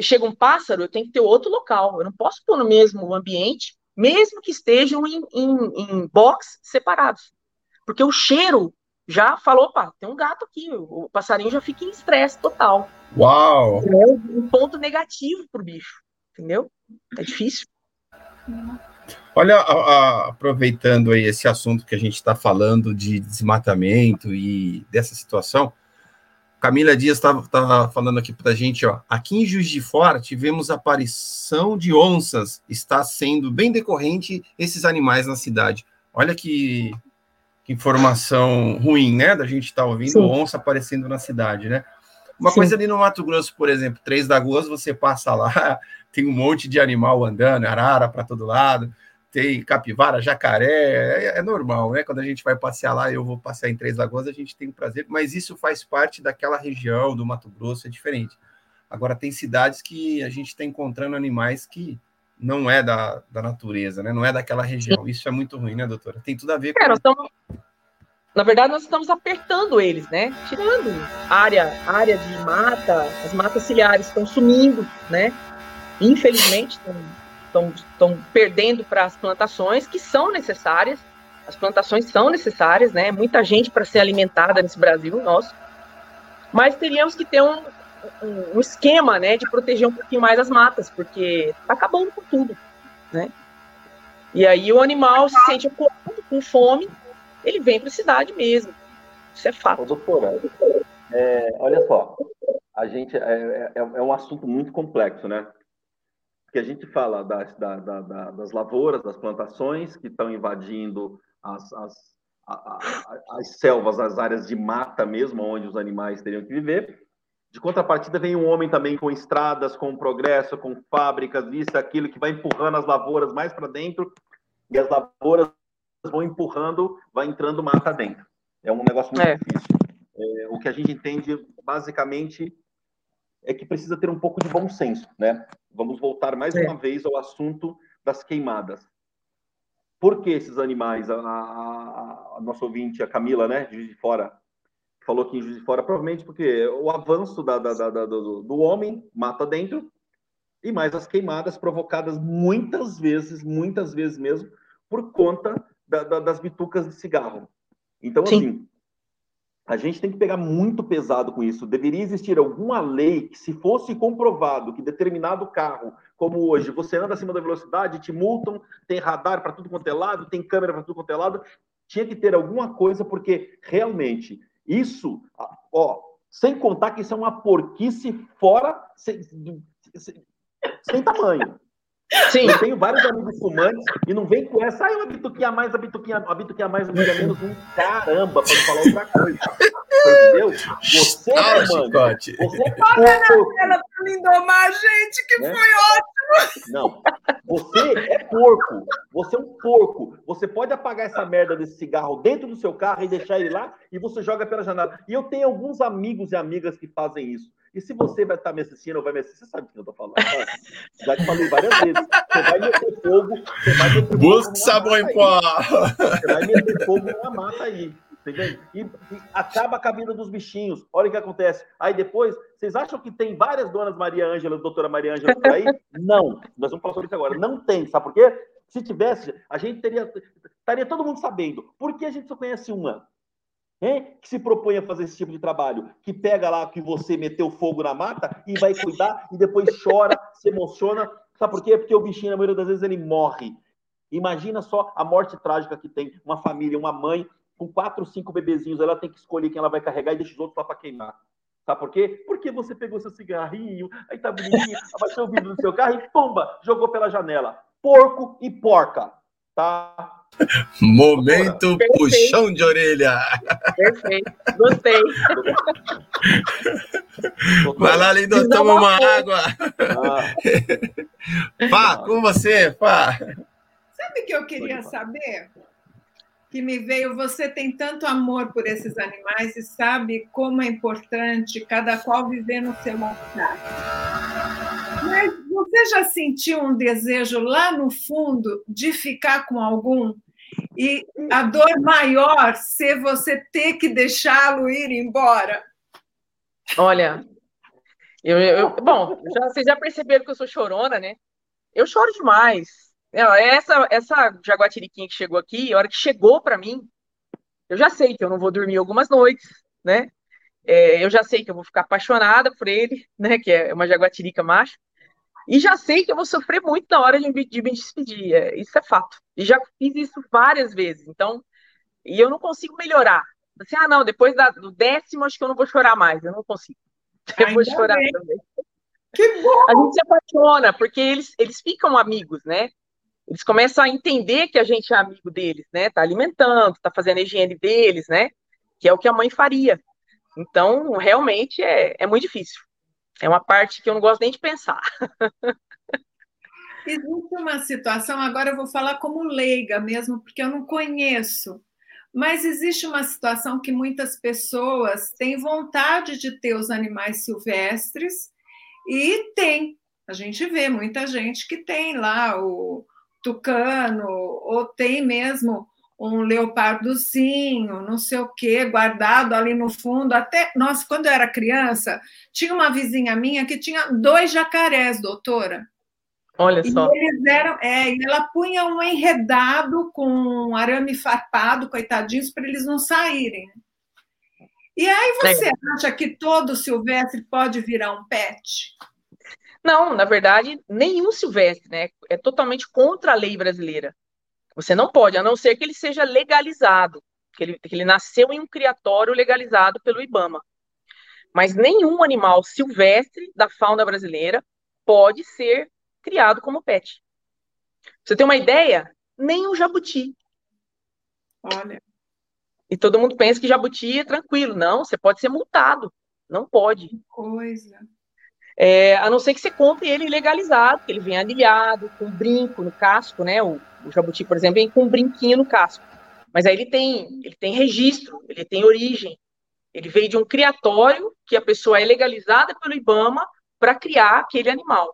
chega um pássaro, eu tenho que ter outro local. Eu não posso pôr no mesmo ambiente, mesmo que estejam em, em, em box separados. Porque o cheiro já falou, opa, tem um gato aqui, o passarinho já fica em estresse total. Uau! É um ponto negativo para o bicho, entendeu? É difícil. Olha, a, a, aproveitando aí esse assunto que a gente está falando de desmatamento e dessa situação, Camila Dias estava falando aqui para a gente, ó. Aqui em Juiz de Fora tivemos aparição de onças. Está sendo bem decorrente esses animais na cidade. Olha que, que informação ruim, né? Da gente estar tá ouvindo Sim. onça aparecendo na cidade, né? Uma Sim. coisa ali no Mato Grosso, por exemplo, Três Lagoas, você passa lá, tem um monte de animal andando, arara para todo lado tem capivara, jacaré, é, é, normal, né? Quando a gente vai passear lá, eu vou passear em Três Lagoas, a gente tem o prazer, mas isso faz parte daquela região do Mato Grosso, é diferente. Agora, tem cidades que a gente está encontrando animais que não é da, da natureza, né? Não é daquela região. Isso é muito ruim, né, doutora? Tem tudo a ver com. Estamos... Na verdade, nós estamos apertando eles, né? Tirando área, área de mata, as matas ciliares estão sumindo, né? Infelizmente, estão estão perdendo para as plantações que são necessárias. As plantações são necessárias, né? Muita gente para ser alimentada nesse Brasil nosso. Mas teríamos que ter um, um, um, esquema, né, de proteger um pouquinho mais as matas, porque tá acabando com tudo, né? E aí o animal se sente com fome, ele vem para a cidade mesmo. Isso é fato. Doutora, é, olha só, a gente é, é, é, um assunto muito complexo, né? Porque a gente fala das, da, da, da, das lavouras, das plantações que estão invadindo as, as, a, a, as selvas, as áreas de mata mesmo, onde os animais teriam que viver. De contrapartida, vem um homem também com estradas, com progresso, com fábricas, isso, aquilo, que vai empurrando as lavouras mais para dentro, e as lavouras vão empurrando, vai entrando mata dentro. É um negócio muito é. difícil. É, o que a gente entende, basicamente, é que precisa ter um pouco de bom senso, né? Vamos voltar mais é. uma vez ao assunto das queimadas. Por que esses animais, a, a, a nossa ouvinte, a Camila, né, de Juiz de Fora, falou que em Juiz de Fora, provavelmente porque o avanço da, da, da, do, do homem mata dentro, e mais as queimadas provocadas muitas vezes, muitas vezes mesmo, por conta das bitucas de cigarro. Então, Sim. assim, a gente tem que pegar muito pesado com isso. Deveria existir alguma lei que, se fosse comprovado que determinado carro, como hoje, você anda acima da velocidade, te multam, tem radar para tudo quanto é lado, tem câmera para tudo quanto é lado, tinha que ter alguma coisa, porque realmente isso, ó, sem contar que isso é uma porquice fora, sem, sem, sem tamanho. Sim. Eu tenho vários amigos fumantes e não vem com essa, ah, uma bituquinha a mais, a bituquinha, a bituquinha a mais, a bituquinha a menos, um caramba, para não falar outra coisa. Entendeu? Você, ah, mano, você Olha na tela pra domar, gente, que né? foi ótimo. Não, você é porco, você é um porco. Você pode apagar essa merda desse cigarro dentro do seu carro e deixar ele lá e você joga pela janela. E eu tenho alguns amigos e amigas que fazem isso. E se você vai estar me assistindo ou vai me assistir, você sabe o que eu estou falando. Né? Já te falei várias vezes. Você vai meter fogo, você vai meter Busque sabão em pó. Você vai meter fogo numa mata aí. Entendeu? E, e, acaba a vida dos bichinhos. Olha o que acontece. Aí depois, vocês acham que tem várias donas Maria Ângela, doutora Maria Ângela por aí? Não. Nós vamos falar sobre isso agora. Não tem. Sabe por quê? Se tivesse, a gente teria. Estaria todo mundo sabendo. Por que a gente só conhece uma? Hein? que se propõe a fazer esse tipo de trabalho, que pega lá que você meteu fogo na mata e vai cuidar e depois chora, se emociona. Sabe por quê? Porque o bichinho, na maioria das vezes, ele morre. Imagina só a morte trágica que tem uma família, uma mãe com quatro, cinco bebezinhos, ela tem que escolher quem ela vai carregar e deixa os outros lá para queimar. Sabe por quê? Porque você pegou seu cigarrinho, aí tá bonitinho, abaixou o vidro do seu carro e pumba, jogou pela janela. Porco e porca, tá? Momento Perfeito. puxão de orelha. Perfeito, gostei. Vai lá, Lindo, toma uma água. Ah. Pá, com você, Pá. Sabe o que eu queria saber? Que me veio, você tem tanto amor por esses animais e sabe como é importante cada qual viver no seu lugar. Mas você já sentiu um desejo lá no fundo de ficar com algum e a dor maior ser você ter que deixá-lo ir embora? Olha, eu, eu, bom, já, vocês já perceberam que eu sou chorona, né? Eu choro demais. Essa, essa jaguatiriquinha que chegou aqui, a hora que chegou para mim, eu já sei que eu não vou dormir algumas noites, né? É, eu já sei que eu vou ficar apaixonada por ele, né? Que é uma jaguatirica macho. E já sei que eu vou sofrer muito na hora de, de me despedir. É, isso é fato. E já fiz isso várias vezes. Então, e eu não consigo melhorar. Assim, ah, não, depois da, do décimo, acho que eu não vou chorar mais. Eu não consigo. Eu vou chorar bem. também. Que bom! A gente se apaixona, porque eles, eles ficam amigos, né? Eles começam a entender que a gente é amigo deles, né? Tá alimentando, tá fazendo a higiene deles, né? Que é o que a mãe faria. Então, realmente é, é muito difícil. É uma parte que eu não gosto nem de pensar. Existe uma situação, agora eu vou falar como leiga mesmo, porque eu não conheço, mas existe uma situação que muitas pessoas têm vontade de ter os animais silvestres e tem. A gente vê muita gente que tem lá o tucano, ou tem mesmo um leopardozinho, não sei o quê, guardado ali no fundo. Até, nossa, quando eu era criança, tinha uma vizinha minha que tinha dois jacarés, doutora. Olha só. E eles eram, é, e ela punha um enredado com um arame farpado, coitadinhos, para eles não saírem. E aí você acha que todo silvestre pode virar um pet? Não, na verdade, nenhum silvestre, né? É totalmente contra a lei brasileira. Você não pode, a não ser que ele seja legalizado, que ele, que ele nasceu em um criatório legalizado pelo IBAMA. Mas nenhum animal silvestre da fauna brasileira pode ser criado como pet. você tem uma ideia? Nem o jabuti. Olha. E todo mundo pensa que jabuti é tranquilo. Não, você pode ser multado. Não pode. Que coisa. É, a não ser que você compre ele legalizado, que ele vem anilhado, com brinco no casco, né? O, o, jabuti, por exemplo, vem com um brinquinho no casco. Mas aí ele tem, ele tem registro, ele tem origem. Ele veio de um criatório que a pessoa é legalizada pelo IBAMA para criar aquele animal.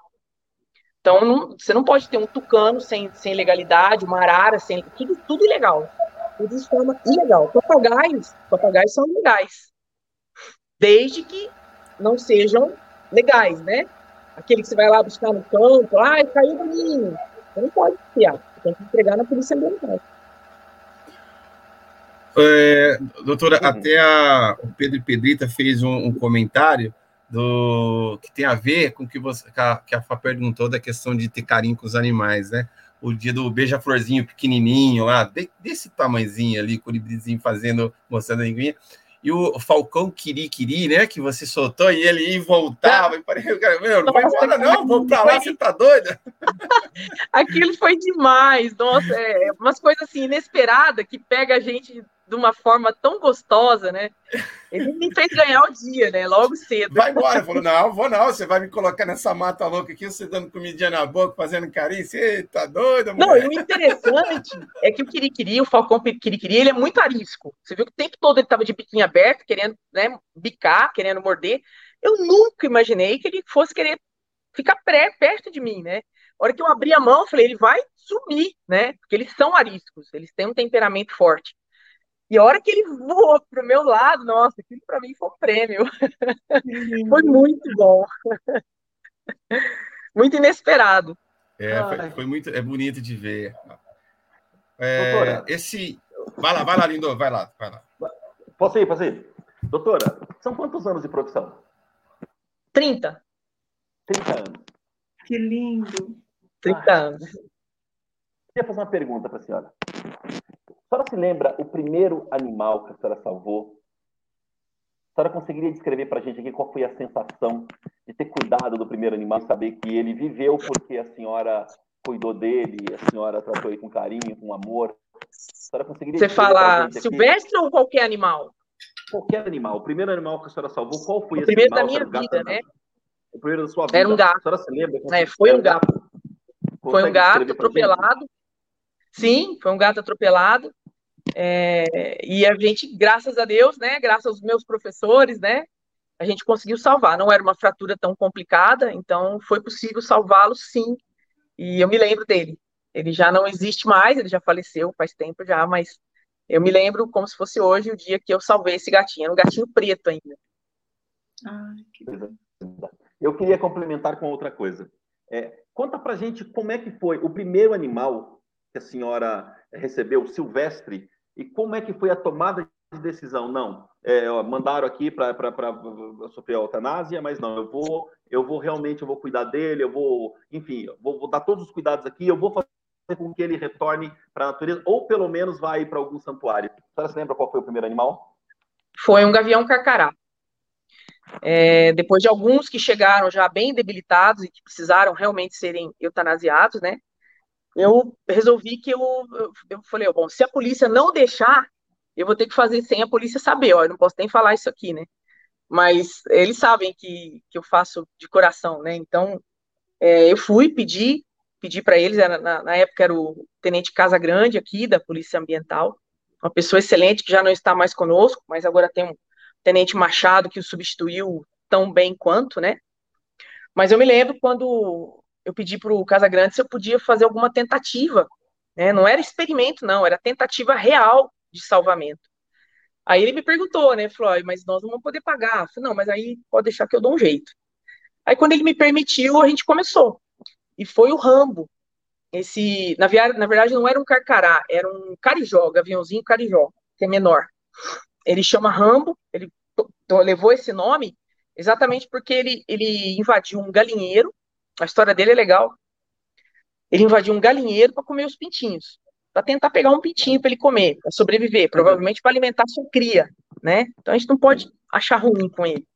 Então, não, você não pode ter um tucano sem, sem legalidade, uma arara sem. Tudo, tudo ilegal tudo de forma ilegal. Papagaios, papagaios são legais, desde que não sejam legais, né? Aquele que você vai lá buscar no campo, ai, caiu do ninho. Você não pode criar, você tem que entregar na polícia ambiental. É, doutora, uhum. até a, o Pedro Pedrita fez um, um, comentário do que tem a ver com que você que a, que a Fá perguntou da questão de ter carinho com os animais, né? o dia do beija-florzinho pequenininho lá, de, desse tamanhozinho ali, colibrizinho fazendo, mostrando a linguinha. E o Falcão Quiri-Quiri, né? Que você soltou e ele ia e voltava. E parei, cara, meu, não vai embora, não, vou pra lá, você tá doida? Aquilo foi demais, nossa, é umas coisas assim inesperadas que pega a gente de uma forma tão gostosa, né? Ele me fez ganhar o dia, né? Logo cedo. Vai embora. Falou, não, vou não. Você vai me colocar nessa mata louca aqui, você dando comidinha na boca, fazendo carinho. Você tá doido, mulher? Não, e o interessante é que o Quiriquiri, o Falcão Quiriquiri, ele é muito arisco. Você viu que o tempo todo ele tava de biquinho aberto, querendo né, bicar, querendo morder. Eu nunca imaginei que ele fosse querer ficar pré, perto de mim, né? A hora que eu abri a mão, eu falei, ele vai sumir, né? Porque eles são ariscos, eles têm um temperamento forte. E a hora que ele voou pro meu lado, nossa, aquilo para mim foi um prêmio. foi muito bom. muito inesperado. É, foi, foi, muito, é bonito de ver. É, Doutora, esse. Vai lá, vai lá, Lindo, vai lá, vai lá. Posso ir, posso ir? Doutora, são quantos anos de profissão? 30. 30 anos. Que lindo. 30 ah, anos. Queria fazer uma pergunta para a senhora senhora se lembra o primeiro animal que a senhora salvou? A senhora conseguiria descrever para a gente aqui qual foi a sensação de ter cuidado do primeiro animal, saber que ele viveu porque a senhora cuidou dele, a senhora tratou ele com carinho, com amor? A senhora conseguiria Você fala silvestre ou qualquer animal? Qualquer animal. O primeiro animal que a senhora salvou, qual foi o esse primeiro animal? da minha vida, né? O primeiro da sua vida. Era um gato. A senhora se lembra? É, foi um gato. gato. Foi um gato atropelado. Sim, foi um gato atropelado. É, e a gente, graças a Deus, né, graças aos meus professores, né, a gente conseguiu salvar. Não era uma fratura tão complicada, então foi possível salvá-lo, sim. E eu me lembro dele. Ele já não existe mais, ele já faleceu faz tempo já, mas eu me lembro como se fosse hoje o dia que eu salvei esse gatinho. Era um gatinho preto ainda. Ah, que... Eu queria complementar com outra coisa. É, conta pra gente como é que foi o primeiro animal que a senhora recebeu, silvestre, e como é que foi a tomada de decisão? Não, é, ó, mandaram aqui para sofrer a eutanásia, mas não, eu vou, eu vou realmente, eu vou cuidar dele, eu vou, enfim, eu vou, vou dar todos os cuidados aqui, eu vou fazer com que ele retorne para a natureza, ou pelo menos vai para algum santuário. A senhora se lembra qual foi o primeiro animal? Foi um gavião carcará. É, depois de alguns que chegaram já bem debilitados e que precisaram realmente serem eutanasiados, né? Eu resolvi que eu, eu, falei, bom, se a polícia não deixar, eu vou ter que fazer sem a polícia saber, ó, eu não posso nem falar isso aqui, né? Mas eles sabem que, que eu faço de coração, né? Então, é, eu fui pedir, pedi para eles, era, na, na, época era o Tenente Casa Grande aqui, da Polícia Ambiental, uma pessoa excelente que já não está mais conosco, mas agora tem um Tenente Machado que o substituiu tão bem quanto, né? Mas eu me lembro quando eu pedi para o Casagrande se eu podia fazer alguma tentativa. Né? Não era experimento, não, era tentativa real de salvamento. Aí ele me perguntou, né? Falou, mas nós não vamos poder pagar. Falei, não, mas aí pode deixar que eu dou um jeito. Aí quando ele me permitiu, a gente começou. e foi o Rambo. Esse, na, na verdade, não era um carcará, era um carijó, gaviãozinho carijó, que é menor. Ele chama Rambo, ele levou esse nome exatamente porque ele, ele invadiu um galinheiro. A história dele é legal. Ele invadiu um galinheiro para comer os pintinhos, para tentar pegar um pintinho para ele comer, para sobreviver, provavelmente para alimentar sua cria, né? Então a gente não pode achar ruim com ele.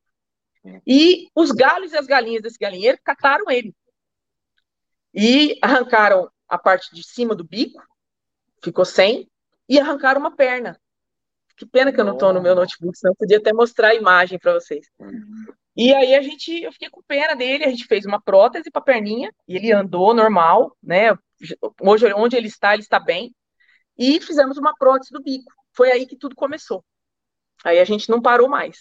E os galhos e as galinhas desse galinheiro cataram ele. E arrancaram a parte de cima do bico, ficou sem, e arrancaram uma perna. Que pena que eu não estou no meu notebook, senão eu podia até mostrar a imagem para vocês. E aí a gente, eu fiquei com pena dele, a gente fez uma prótese para a perninha, e ele andou normal, né? Hoje, onde ele está, ele está bem. E fizemos uma prótese do bico. Foi aí que tudo começou. Aí a gente não parou mais.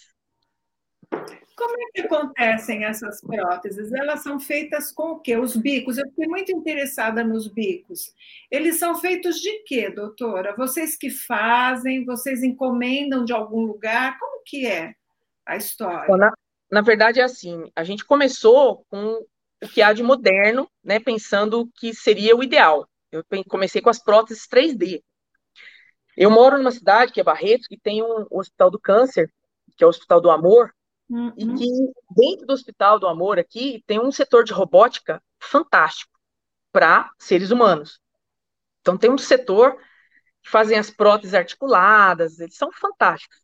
Como é que acontecem essas próteses? Elas são feitas com o quê? Os bicos. Eu fiquei muito interessada nos bicos. Eles são feitos de quê, doutora? Vocês que fazem? Vocês encomendam de algum lugar? Como que é a história? Na, verdade, é assim. A gente começou com o que há de moderno, né? Pensando que seria o ideal. Eu comecei com as próteses 3D. Eu moro numa cidade que é Barretos, que tem um Hospital do Câncer, que é o Hospital do Amor, Uhum. E que dentro do Hospital do Amor aqui tem um setor de robótica fantástico para seres humanos. Então tem um setor que fazem as próteses articuladas, eles são fantásticos.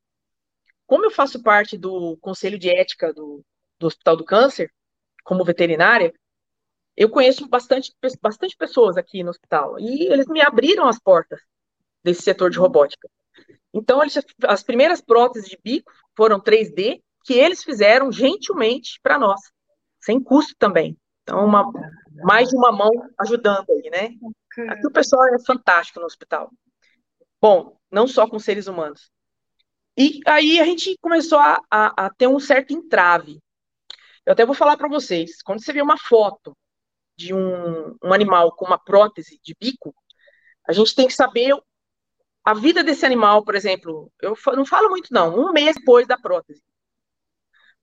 Como eu faço parte do conselho de ética do, do Hospital do Câncer, como veterinária, eu conheço bastante, bastante pessoas aqui no hospital e eles me abriram as portas desse setor de robótica. Então, eles, as primeiras próteses de bico foram 3D que eles fizeram gentilmente para nós, sem custo também. Então, uma, mais de uma mão ajudando aí, né? Aqui o pessoal é fantástico no hospital. Bom, não só com seres humanos. E aí a gente começou a, a, a ter um certo entrave. Eu até vou falar para vocês, quando você vê uma foto de um, um animal com uma prótese de bico, a gente tem que saber a vida desse animal, por exemplo, eu não falo muito não, um mês depois da prótese.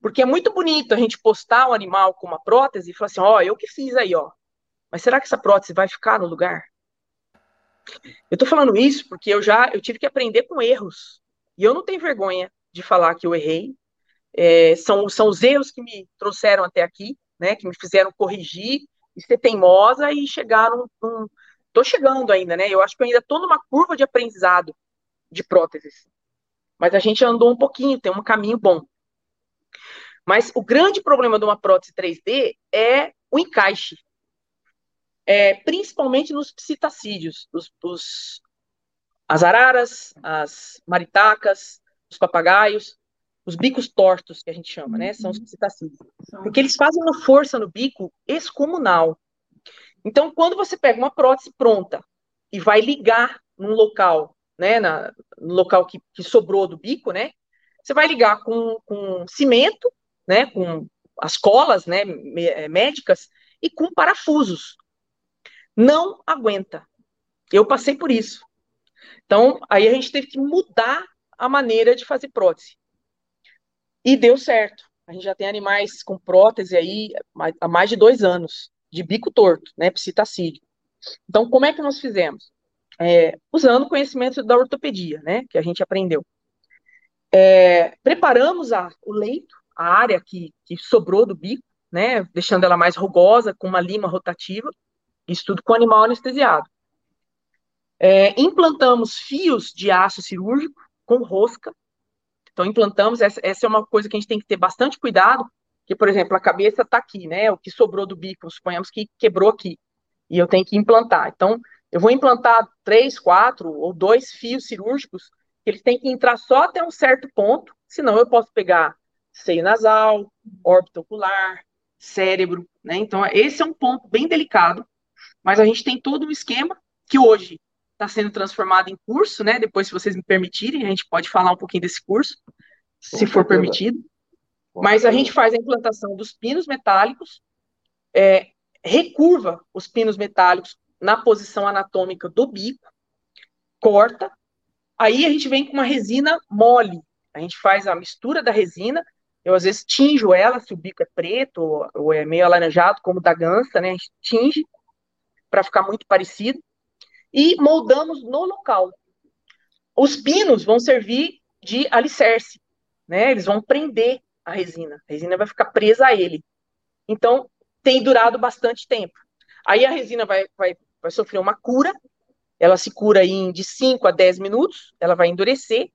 Porque é muito bonito a gente postar um animal com uma prótese e falar assim, ó, oh, eu que fiz aí, ó. Mas será que essa prótese vai ficar no lugar? Eu tô falando isso porque eu já eu tive que aprender com erros. E eu não tenho vergonha de falar que eu errei. É, são, são os erros que me trouxeram até aqui, né? Que me fizeram corrigir e ser teimosa e chegar num, num tô chegando ainda, né? Eu acho que eu ainda tô numa curva de aprendizado de próteses. Mas a gente andou um pouquinho, tem um caminho bom. Mas o grande problema de uma prótese 3D é o encaixe, é, principalmente nos psitacídeos, os, os, as araras, as maritacas, os papagaios, os bicos tortos, que a gente chama, né? São os psitacídeos. Porque eles fazem uma força no bico excomunal. Então, quando você pega uma prótese pronta e vai ligar num local, né, na, no local que, que sobrou do bico, né, você vai ligar com, com cimento né, com as colas, né, eh, médicas e com parafusos. Não aguenta. Eu passei por isso. Então, aí a gente teve que mudar a maneira de fazer prótese. E deu certo. A gente já tem animais com prótese aí há mais de dois anos, de bico torto, né, psitacídio. Então, como é que nós fizemos? É, usando o conhecimento da ortopedia, né, que a gente aprendeu. É, preparamos a, o leito a área que, que sobrou do bico, né, deixando ela mais rugosa, com uma lima rotativa, isso tudo com animal anestesiado. É, implantamos fios de aço cirúrgico com rosca. Então, implantamos, essa, essa, é uma coisa que a gente tem que ter bastante cuidado, que, por exemplo, a cabeça está aqui, né? O que sobrou do bico, suponhamos que quebrou aqui, e eu tenho que implantar. Então, eu vou implantar três, quatro ou dois fios cirúrgicos, que eles têm que entrar só até um certo ponto, senão eu posso pegar seio nasal, órbita ocular, cérebro, né? Então, esse é um ponto bem delicado, mas a gente tem todo um esquema que hoje está sendo transformado em curso, né? Depois, se vocês me permitirem, a gente pode falar um pouquinho desse curso, se for permitido. Mas a gente faz a implantação dos pinos metálicos, é, recurva os pinos metálicos na posição anatômica do bico, corta, aí a gente vem com uma resina mole. A gente faz a mistura da resina Eu às vezes tinjo ela, se o bico é preto ou, é meio alaranjado, como o da gansa, né? A gente tinge para ficar muito parecido. E moldamos no local. Os pinos vão servir de alicerce, né? Eles vão prender a resina. A resina vai ficar presa a ele. Então, tem durado bastante tempo. Aí a resina vai, vai, vai sofrer uma cura, ela se cura em de 5 a 10 minutos, ela vai endurecer.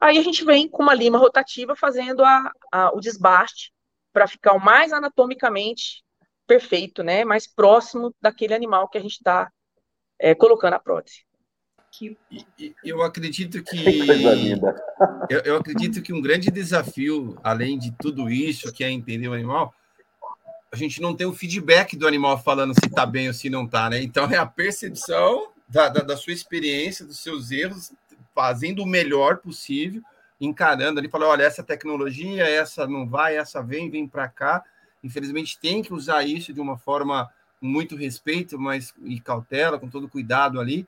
Aí a gente vem com uma lima rotativa fazendo a, a o desbaste para ficar o mais anatomicamente perfeito, né? Mais próximo daquele animal que a gente está é, colocando a prótese. Eu acredito que eu, eu, acredito que um grande desafio, além de tudo isso, que é entender o animal, a gente não tem o feedback do animal falando se está bem ou se não está, né? Então é a percepção da, da, da, sua experiência, dos seus erros, fazendo o melhor possível, encarando ali, falando, olha, essa tecnologia, essa não vai, essa vem, vem para cá. Infelizmente tem que usar isso de uma forma muito respeito, mas e cautela, com todo cuidado ali,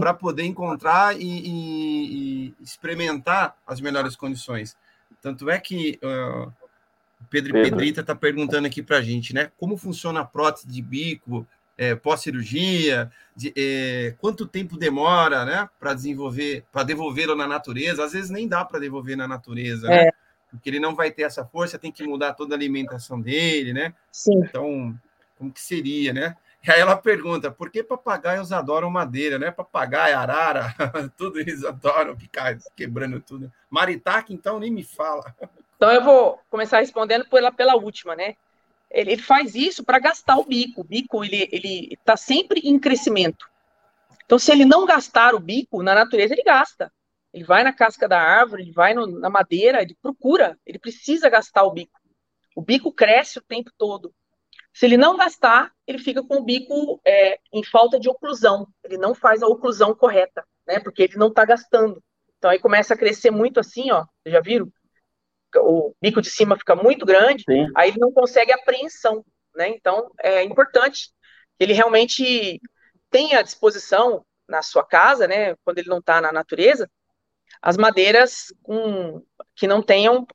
para poder encontrar e, e, e, experimentar as melhores condições. Tanto é que uh, Pedro, Pedro Pedrita está perguntando aqui para a gente, né? Como funciona a prótese de bico é, pós-cirurgia? De, é, quanto tempo demora, né? Para desenvolver, para devolvê-lo na natureza? Às vezes nem dá para devolver na natureza, né? é. né? Porque ele não vai ter essa força, tem que mudar toda a alimentação dele, né? Sim. Então, como que seria, né? E aí ela pergunta, por que papagaios adoram madeira, né? Papagaio, arara, tudo eles adoram ficar quebrando tudo. Maritaca, então, nem me fala. Então eu vou começar respondendo pela, pela última, né? Ele, ele faz isso para gastar o bico. O bico ele ele está sempre em crescimento. Então se ele não gastar o bico na natureza ele gasta. Ele vai na casca da árvore, ele vai no, na madeira, ele procura, ele precisa gastar o bico. O bico cresce o tempo todo. Se ele não gastar, ele fica com o bico é, em falta de oclusão. Ele não faz a oclusão correta, né? Porque ele não está gastando. Então aí começa a crescer muito assim, ó. Vocês já viram? o bico de cima fica muito grande, Sim. aí ele não consegue apreensão, né? Então, é importante que ele realmente tenha à disposição na sua casa, né, quando ele não está na natureza, as madeiras com, que não tenham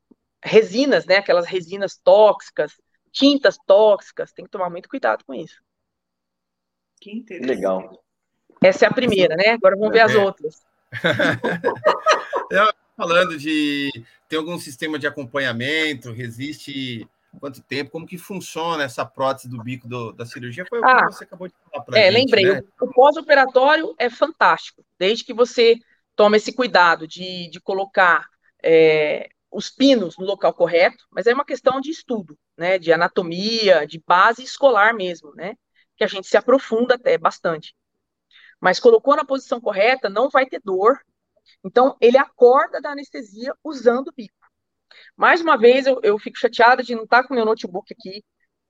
resinas, né, aquelas resinas tóxicas, tintas tóxicas, tem que tomar muito cuidado com isso. Que interessante. Legal. Essa é a primeira, né? Agora vamos ver as é. outras. falando de tem algum sistema de acompanhamento, resiste quanto tempo, como que funciona essa prótese do bico do, da cirurgia? Foi o ah, que você acabou de falar para É, gente, lembrei, né? o, o pós-operatório é fantástico, desde que você toma esse cuidado de, de colocar é, os pinos no local correto, mas é uma questão de estudo, né, de anatomia, de base escolar mesmo, né, que a gente se aprofunda até bastante. Mas colocou na posição correta, não vai ter dor, então, ele acorda da anestesia usando o bico. Mais uma vez, eu, eu fico chateada de não estar com meu notebook aqui.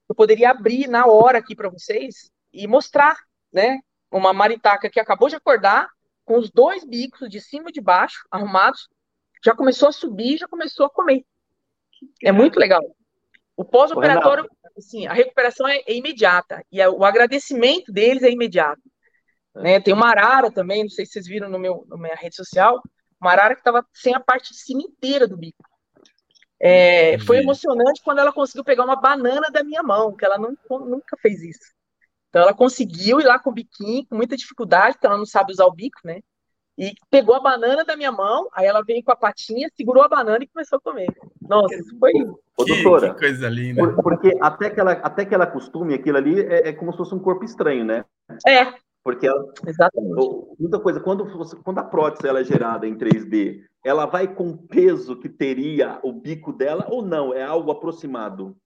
Eu poderia abrir na hora aqui para vocês e mostrar, né? Uma maritaca que acabou de acordar, com os dois bicos de cima e de baixo, arrumados, já começou a subir, já começou a comer. É muito legal. O pós-operatório, assim, a recuperação é, é imediata e o agradecimento deles é imediato. Né? Tem uma arara também, não sei se vocês viram no meu, na minha rede social, uma arara que estava sem a parte de cima inteira do bico. É, foi emocionante quando ela conseguiu pegar uma banana da minha mão, que ela não, nunca fez isso. Então ela conseguiu ir lá com o biquinho, com muita dificuldade, porque ela não sabe usar o bico, né? E pegou a banana da minha mão, aí ela veio com a patinha, segurou a banana e começou a comer. Nossa, isso foi. Ô, doutora, que coisa linda. porque até que, ela, até que ela acostume aquilo ali, é, é como se fosse um corpo estranho, né? É, porque ela, Exatamente. muita coisa, quando, quando a prótese ela é gerada em 3D, ela vai com o peso que teria o bico dela ou não? É algo aproximado?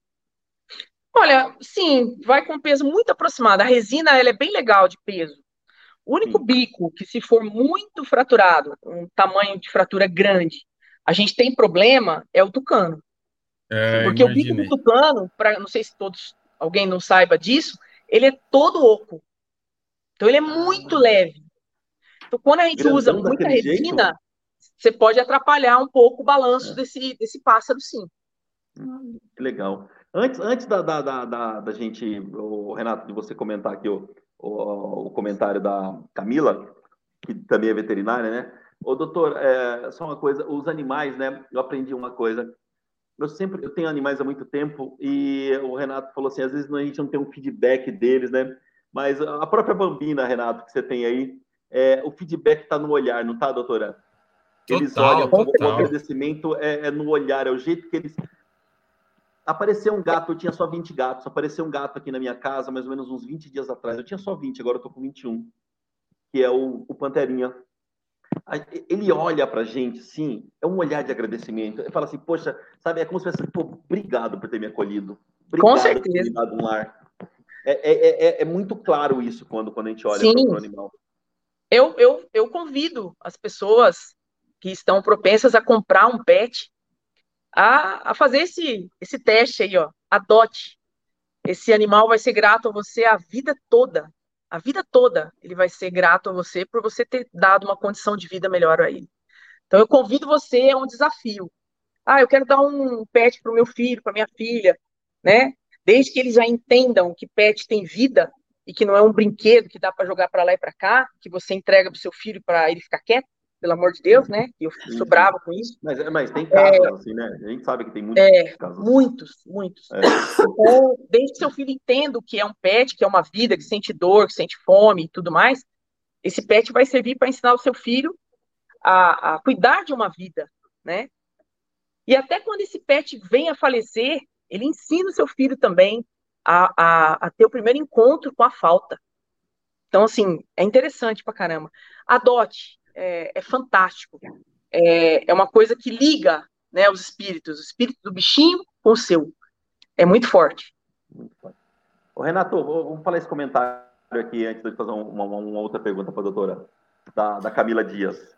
Olha, sim, vai com peso muito aproximado. A resina ela é bem legal de peso. O único sim. bico que, se for muito fraturado, um tamanho de fratura grande, a gente tem problema é o tucano. É, Porque imaginei. o bico do tucano, pra, não sei se todos alguém não saiba disso, ele é todo oco. Então ele é muito leve. Então quando a gente usa muita resina, jeito? você pode atrapalhar um pouco o balanço é. desse, desse pássaro, sim. Que legal. Antes, antes da, da, da, da, gente, o Renato, de você comentar aqui o, o, o, comentário da Camila, que também é veterinária, né? Ô, doutor, é, só uma coisa, os animais, né? Eu aprendi uma coisa. eu sempre eu tenho animais há muito tempo e o Renato falou assim, às vezes a gente não tem um feedback deles, né? Mas a própria bambina, Renato, que você tem aí, é, o feedback está no olhar, não tá, doutora? Eles total, olham, total. o agradecimento é, é, no olhar, é o jeito que eles. Apareceu um gato, eu tinha só 20 gatos. Apareceu um gato aqui na minha casa, mais ou menos uns 20 dias atrás. Eu tinha só 20, agora eu tô com 21, que é o, o Panterinha. Ele olha pra gente, sim, é um olhar de agradecimento. Ele fala assim, poxa, sabe, é como se fosse, pô, obrigado por ter me acolhido. Obrigado com certeza. por ter me dado um lar. É, é, é, é, muito claro isso quando, quando a gente olha para o animal. Eu, eu, eu convido as pessoas que estão propensas a comprar um pet a, a fazer esse, esse teste aí, ó. Adote. Esse animal vai ser grato a você a vida toda. A vida toda ele vai ser grato a você por você ter dado uma condição de vida melhor a ele. Então eu convido você, é um desafio. Ah, eu quero dar um pet para o meu filho, para minha filha, né? Desde que eles já entendam que pet tem vida e que não é um brinquedo que dá para jogar para lá e para cá, que você entrega para o seu filho para ele ficar quieto, pelo amor de Deus, né? Eu sou brava com isso. Mas, mas tem casos é, assim, né? A gente sabe que tem muitos é, casos. Muitos, muitos. É. Então, desde que seu filho entenda o que é um pet, que é uma vida, que sente dor, que sente fome e tudo mais, esse pet vai servir para ensinar o seu filho a, a cuidar de uma vida, né? E até quando esse pet vem a falecer, ele ensina o seu filho também a, a, a ter o primeiro encontro com a falta. Então, assim, é interessante pra caramba. Adote, é, é fantástico. É, é uma coisa que liga né, os espíritos, o espírito do bichinho com o seu. É muito forte. Muito forte. Ô, Renato, vamos falar esse comentário aqui antes de fazer uma, uma outra pergunta para a doutora, da, da Camila Dias.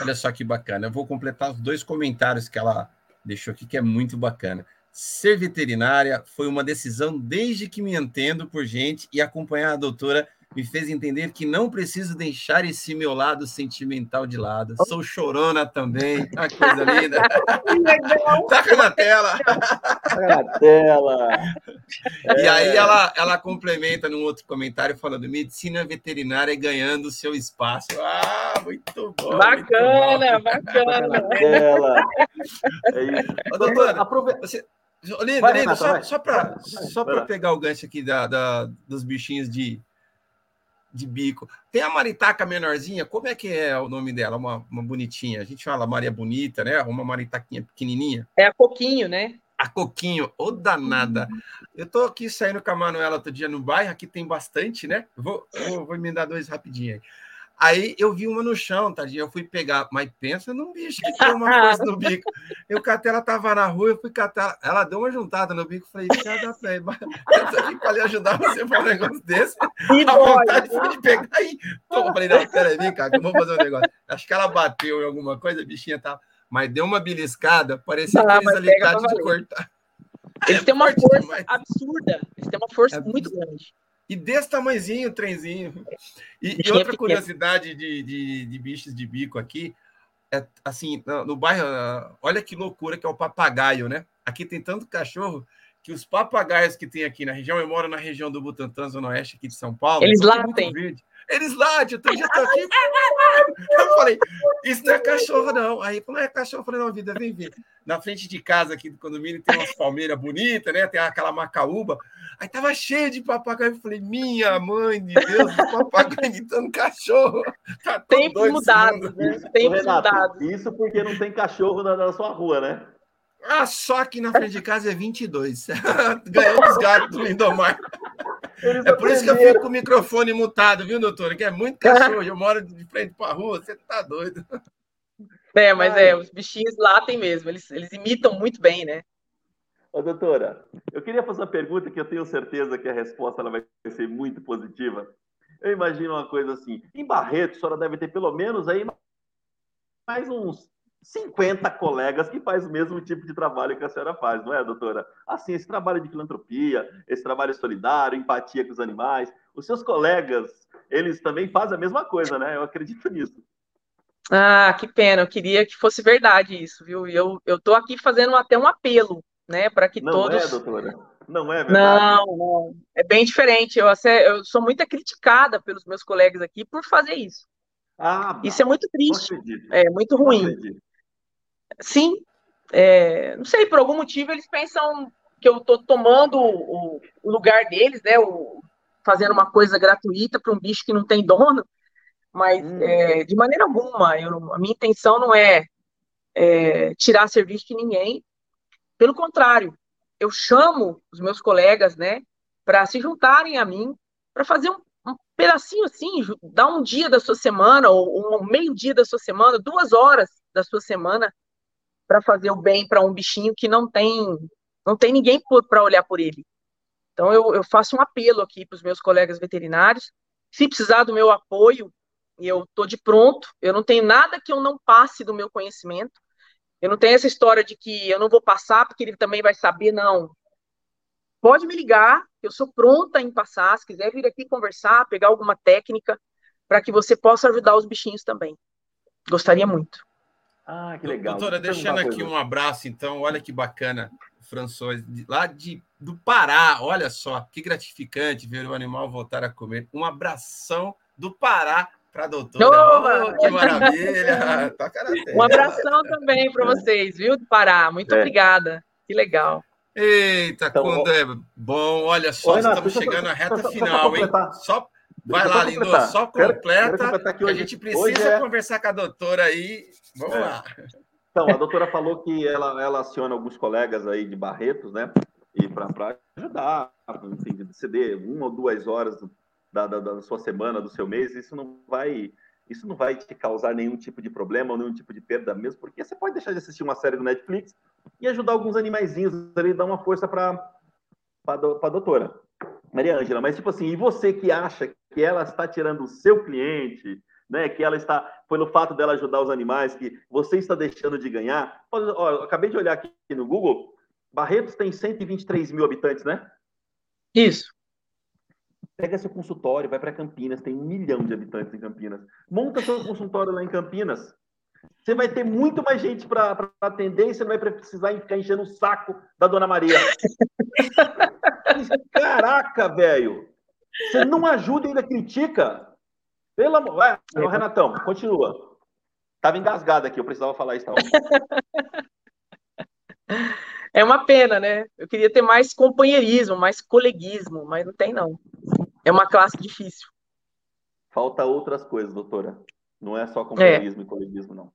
Olha só que bacana. Eu vou completar os dois comentários que ela deixou aqui, que é muito bacana. Ser veterinária foi uma decisão desde que me entendo por gente e acompanhar a doutora me fez entender que não preciso deixar esse meu lado sentimental de lado. Sou chorona também. Ah, que coisa linda. Taca na tela. na tela. E aí é. ela, ela complementa num outro comentário falando medicina veterinária ganhando seu espaço. Ah, muito bom. Bacana, muito bom. bacana. Tela. É isso. Ô, doutora, aproveita. Você... Linda, Linda, só, só para só pegar o gancho aqui da, da, dos bichinhos de, de bico. Tem a maritaca menorzinha, como é que é o nome dela? Uma, uma bonitinha. A gente fala Maria Bonita, né? Uma maritaquinha pequenininha. É a Coquinho, né? A Coquinho, ô danada. Eu tô aqui saindo com a Manuela outro dia no bairro, aqui tem bastante, né? Vou, vou, vou me dar dois rapidinho aí. Aí eu vi uma no chão, tadinha. Eu fui pegar, mas pensa num bicho que tem uma coisa no bico. Eu catei, ela tava na rua, eu fui catar. Ela deu uma juntada no bico, falei, cada pé, eu tô aqui para lhe ajudar você para um negócio desse. E a vontade foi de pegar aí. Eu falei, não, peraí, vem cá, que eu vou fazer um negócio. Acho que ela bateu em alguma coisa, a bichinha tava. Mas deu uma beliscada, parecia ah, aqueles alicate de cortar. Eles é têm uma força demais. absurda, eles têm uma força é muito grande. E desse tamanhozinho o trenzinho. E, e outra curiosidade de, de, de, bichos de bico aqui, é assim, no, bairro, olha que loucura que é o papagaio, né? Aqui tem tanto cachorro que os papagaios que tem aqui na região, eu moro na região do Butantã, Zona Oeste aqui de São Paulo. Eles latem. Eles latem, outro dia tô aqui. Eu falei, isso não é cachorro, não. Aí falou, é cachorro. Eu falei, não, vida, vem ver. Na frente de casa aqui do condomínio tem umas palmeiras bonitas, né? Tem aquela macaúba. Aí tava cheio de papagaio. Eu falei, minha mãe de Deus, papagaio imitando cachorro. Tá Tempos mudados, né? Tempos mudados. Isso porque não tem cachorro na, na sua rua, né? Ah, só aqui na frente de casa é 22. Ganhou os gatos do Lindomar. Eles é por isso que eu fico com o microfone mutado, viu, doutora? Que é muito cachorro. Eu moro de frente para a rua, você tá doido. É, mas Ai. é, os bichinhos latem mesmo, eles, eles imitam muito bem, né? Ô, doutora, eu queria fazer uma pergunta que eu tenho certeza que a resposta ela vai ser muito positiva. Eu imagino uma coisa assim, em Barreto, a senhora deve ter pelo menos aí mais uns 50 colegas que faz o mesmo tipo de trabalho que a senhora faz, não é, doutora? Assim, esse trabalho de filantropia, esse trabalho solidário, empatia com os animais, os seus colegas, eles também fazem a mesma coisa, né? Eu acredito nisso. Ah, que pena, eu queria que fosse verdade isso, viu? Eu, eu tô aqui fazendo até um apelo, né, para que não todos... Não é, doutora? Não é verdade? Não, não. É bem diferente. Eu, eu sou muito criticada pelos meus colegas aqui por fazer isso. Ah, isso é muito triste. É muito ruim. Sim, é, não sei, por algum motivo eles pensam que eu estou tomando o, o, lugar deles, né? O, fazendo uma coisa gratuita para um bicho que não tem dono, mas hum. é, de maneira alguma, eu, a minha intenção não é, é tirar serviço de ninguém, pelo contrário, eu chamo os meus colegas, né, para se juntarem a mim, para fazer um, um, pedacinho assim, dar um dia da sua semana, ou um meio dia da sua semana, duas horas da sua semana, para fazer o bem para um bichinho que não tem não tem ninguém para olhar por ele. Então eu, eu faço um apelo aqui para os meus colegas veterinários, se precisar do meu apoio, eu estou de pronto, eu não tenho nada que eu não passe do meu conhecimento, eu não tenho essa história de que eu não vou passar porque ele também vai saber, não. Pode me ligar, eu sou pronta em passar. Se quiser vir aqui conversar, pegar alguma técnica, para que você possa ajudar os bichinhos também. Gostaria muito. Ah, que legal. Doutora, deixando aqui um abraço, então. Olha que bacana, François, lá de, do Pará. Olha só, que gratificante ver o animal voltar a comer. Um abração do Pará para a doutora. Oh, que maravilha! um abração também para vocês, viu, do Pará. Muito é. obrigada. Que legal. Eita, então, quando é bom. Olha só, Renato, estamos chegando à reta só, final, hein? Só vai lá, Lindo, só completa. Quero, que, a gente precisa é... conversar com a doutora aí. Vamos é. lá. Então, a doutora falou que ela, ela aciona alguns colegas aí de Barretos, né? E para ajudar, enfim, de ceder uma ou duas horas da, da, da, sua semana, do seu mês, isso não vai isso não vai te causar nenhum tipo de problema ou nenhum tipo de perda mesmo, porque você pode deixar de assistir uma série do Netflix e ajudar alguns animaizinhos ali, dar uma força para a doutora Maria Ângela. Mas, tipo assim, e você que acha que ela está tirando o seu cliente, né, que ela está, pelo fato dela ajudar os animais, que você está deixando de ganhar. Ó, acabei de olhar aqui no Google, Barretos tem 123 mil habitantes, né? Isso. Pega seu consultório, vai para Campinas, tem um milhão de habitantes em Campinas. Monta seu consultório lá em Campinas. Você vai ter muito mais gente para atender e você não vai precisar ficar enchendo o saco da Dona Maria. Caraca, velho! Você não ajuda e ainda critica. Pelo amor. Vai, Renatão, continua. Tava engasgado aqui, eu precisava falar isso. Tá? É uma pena, né? Eu queria ter mais companheirismo, mais coleguismo, mas não tem, não. É uma classe difícil. Falta outras coisas, doutora. Não é só companheirismo é. e coleguismo, não.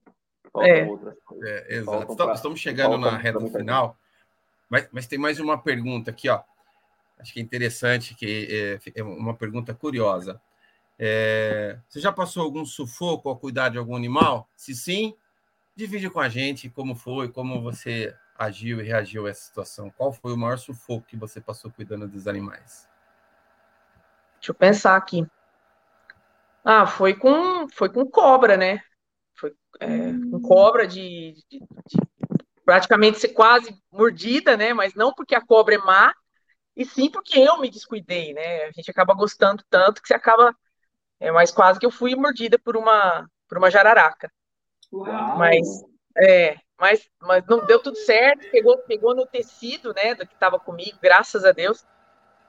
Faltam é. outras coisas. É, exato. Pra... Estamos chegando na reta final, mas, mas tem mais uma pergunta aqui, ó. Acho que é interessante, que é, é uma pergunta curiosa. É, você já passou algum sufoco ao cuidar de algum animal? Se sim, divide com a gente como foi, como você agiu e reagiu a essa situação. Qual foi o maior sufoco que você passou cuidando dos animais? Deixa eu pensar aqui. Ah, foi com, foi com cobra, né? Foi é, com cobra de, de, de, praticamente ser quase mordida, né? Mas não porque a cobra é má, e sim porque eu me descuidei, né? A gente acaba gostando tanto que você acaba. É, mas quase que eu fui mordida por uma, por uma jararaca. Uau. Mas, é, mas, mas não deu tudo certo, pegou, pegou no tecido, né, do que estava comigo, graças a Deus.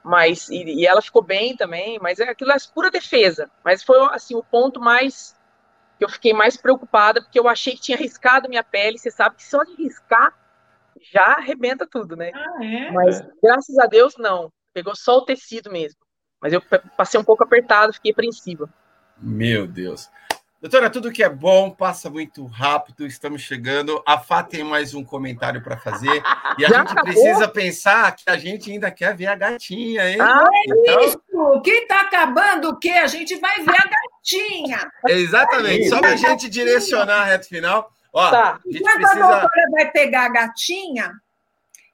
Mas, e, e, ela ficou bem também, mas é aquilo é pura defesa. Mas foi, assim, o ponto mais, que eu fiquei mais preocupada, porque eu achei que tinha riscado minha pele, você sabe que só de riscar, já arrebenta tudo, né? Ah, é? Mas, graças a Deus, não. Pegou só o tecido mesmo. Mas eu passei um pouco apertado, fiquei apreensiva. Meu Deus. Doutora, tudo que é bom passa muito rápido, estamos chegando. A Fá tem mais um comentário para fazer. E a Já gente acabou? precisa pensar que a gente ainda quer ver a gatinha, hein? Ah, então... isso! Quem está acabando o quê? A gente vai ver a gatinha. Exatamente, é só para a gente direcionar a reta final. Ó, tá. a gente Enquanto precisa... a doutora vai pegar a gatinha,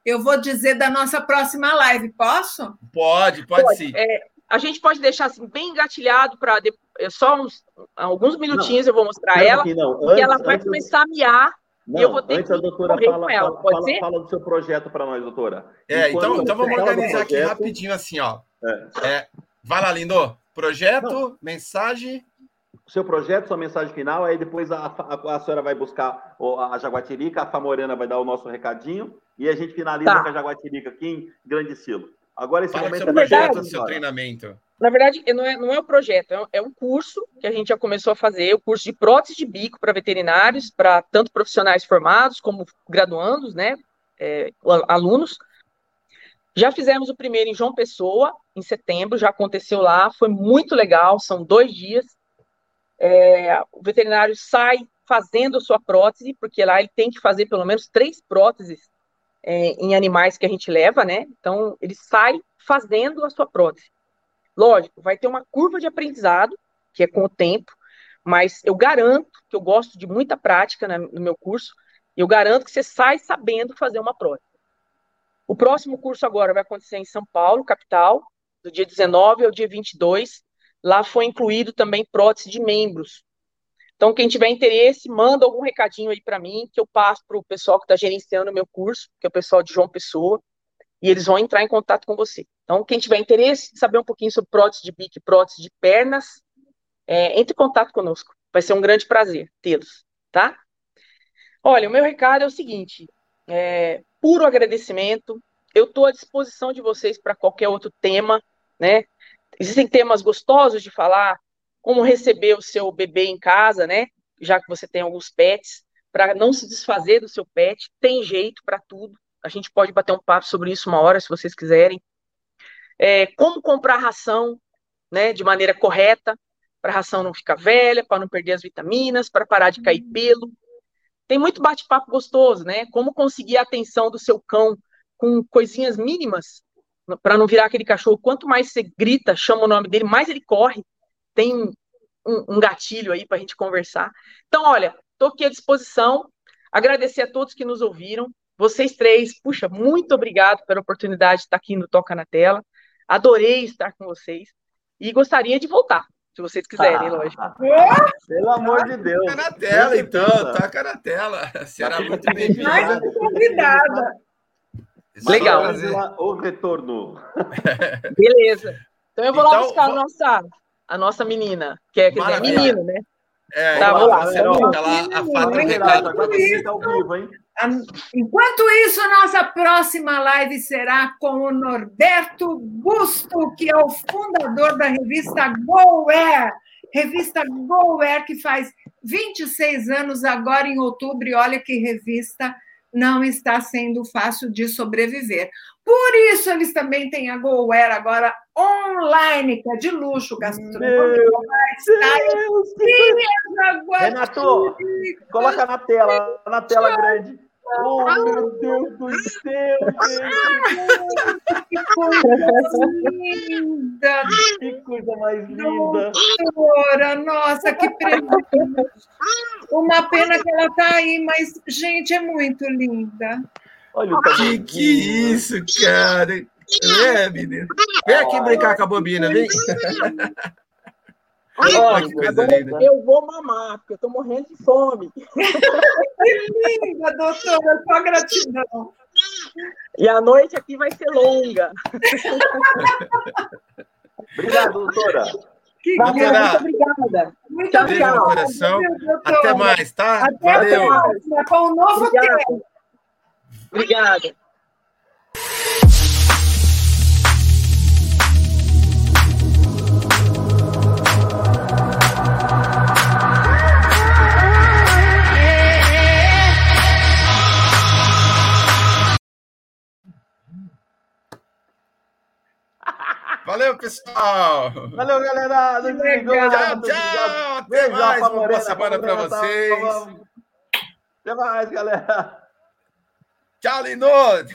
eu vou dizer da nossa próxima live, posso? Pode, pode, pode. sim. É, a gente pode deixar assim, bem engatilhado para é só uns, alguns minutinhos não, eu vou mostrar não, ela, antes, ela vai antes, começar a miar não, e eu vou ter antes que a doutora fala, ela, fala, pode fala, ser? fala do seu projeto para nós, doutora. É, então, então vamos organizar aqui rapidinho assim, ó. É. É, vai lá, Lindo. Projeto, mensagem seu projeto, sua mensagem final, aí depois a, a, a senhora vai buscar a Jaguatirica, a Famorena vai dar o nosso recadinho e a gente finaliza tá. com a Jaguatirica aqui em grande estilo. Agora esse Fala momento seu é projeto, seu treinamento. Na verdade, não é, não é um projeto, é, é um curso que a gente já começou a fazer, o curso de prótese de bico para veterinários, para tanto profissionais formados como graduandos, né, é, alunos. Já fizemos o primeiro em João Pessoa, em setembro, já aconteceu lá, foi muito legal, são dois dias. É, o veterinário sai fazendo a sua prótese, porque lá ele tem que fazer pelo menos três próteses é, em animais que a gente leva, né? Então, ele sai fazendo a sua prótese. Lógico, vai ter uma curva de aprendizado, que é com o tempo, mas eu garanto que eu gosto de muita prática no meu curso, eu garanto que você sai sabendo fazer uma prótese. O próximo curso agora vai acontecer em São Paulo, capital, do dia 19 ao dia 22. Lá foi incluído também prótese de membros. Então, quem tiver interesse, manda algum recadinho aí para mim, que eu passo para o pessoal que está gerenciando o meu curso, que é o pessoal de João Pessoa, e eles vão entrar em contato com você. Então, quem tiver interesse em saber um pouquinho sobre prótese de bico e prótese de pernas, é, entre em contato conosco. Vai ser um grande prazer tê-los, tá? Olha, o meu recado é o seguinte: é, puro agradecimento. Eu estou à disposição de vocês para qualquer outro tema, né? Existem temas gostosos de falar, como receber o seu bebê em casa, né? Já que você tem alguns pets, para não se desfazer do seu pet, tem jeito para tudo. A gente pode bater um papo sobre isso uma hora, se vocês quiserem. É, como comprar ração, né, de maneira correta, para a ração não ficar velha, para não perder as vitaminas, para parar de cair pelo. Tem muito bate-papo gostoso, né? Como conseguir a atenção do seu cão com coisinhas mínimas, para não virar aquele cachorro. Quanto mais você grita, chama o nome dele, mais ele corre. Tem um, um gatilho aí para a gente conversar. Então, olha, estou aqui à disposição. Agradecer a todos que nos ouviram. Vocês três, puxa, muito obrigado pela oportunidade de estar aqui no Toca na Tela. Adorei estar com vocês e gostaria de voltar se vocês quiserem, ah, lógico. Pelo amor de Deus. Toca na tela, então, toca na tela. Será muito bem-vinda. Mais convidada. Legal. O retorno. Beleza. Então eu vou então, lá buscar vou... a, nossa, a nossa menina, que é, quer dizer, menino, né? É, tá, vou lá. Fica lá, a Fátima recado. Agora você tá ao vivo, hein? Enquanto isso, nossa próxima live será com o Norberto Busto, que é o fundador da revista GoWare. Revista GoWare, que faz 26 anos agora em outubro, e olha que revista não está sendo fácil de sobreviver. Por isso, eles também têm a GoWare agora online, que é de luxo, gastronômico. Renato, coloca na tela, na tela grande. Oh, meu Deus do céu, gente! Que coisa linda! Que coisa mais linda! Doutora, nossa, que presente! Uma pena que ela está aí, mas, gente, é muito linda. Olha o que, que isso, cara! É, menino. Vem aqui brincar com a bobina, vem. Olha, eu vou mamar, porque eu estou morrendo de fome. que linda, doutora, só gratidão. E a noite aqui vai ser longa. Obrigado, doutora. Que Valeu, muito obrigada. Muito obrigada. coração. Até mais, tá? Até Valeu. Mais. Com um novo Obrigada. tema. Obrigada. Valeu, pessoal. Valeu, galera. Tchau, tchau. Até mais. Uma boa semana para vocês. Até mais, galera. Tchau, lindo.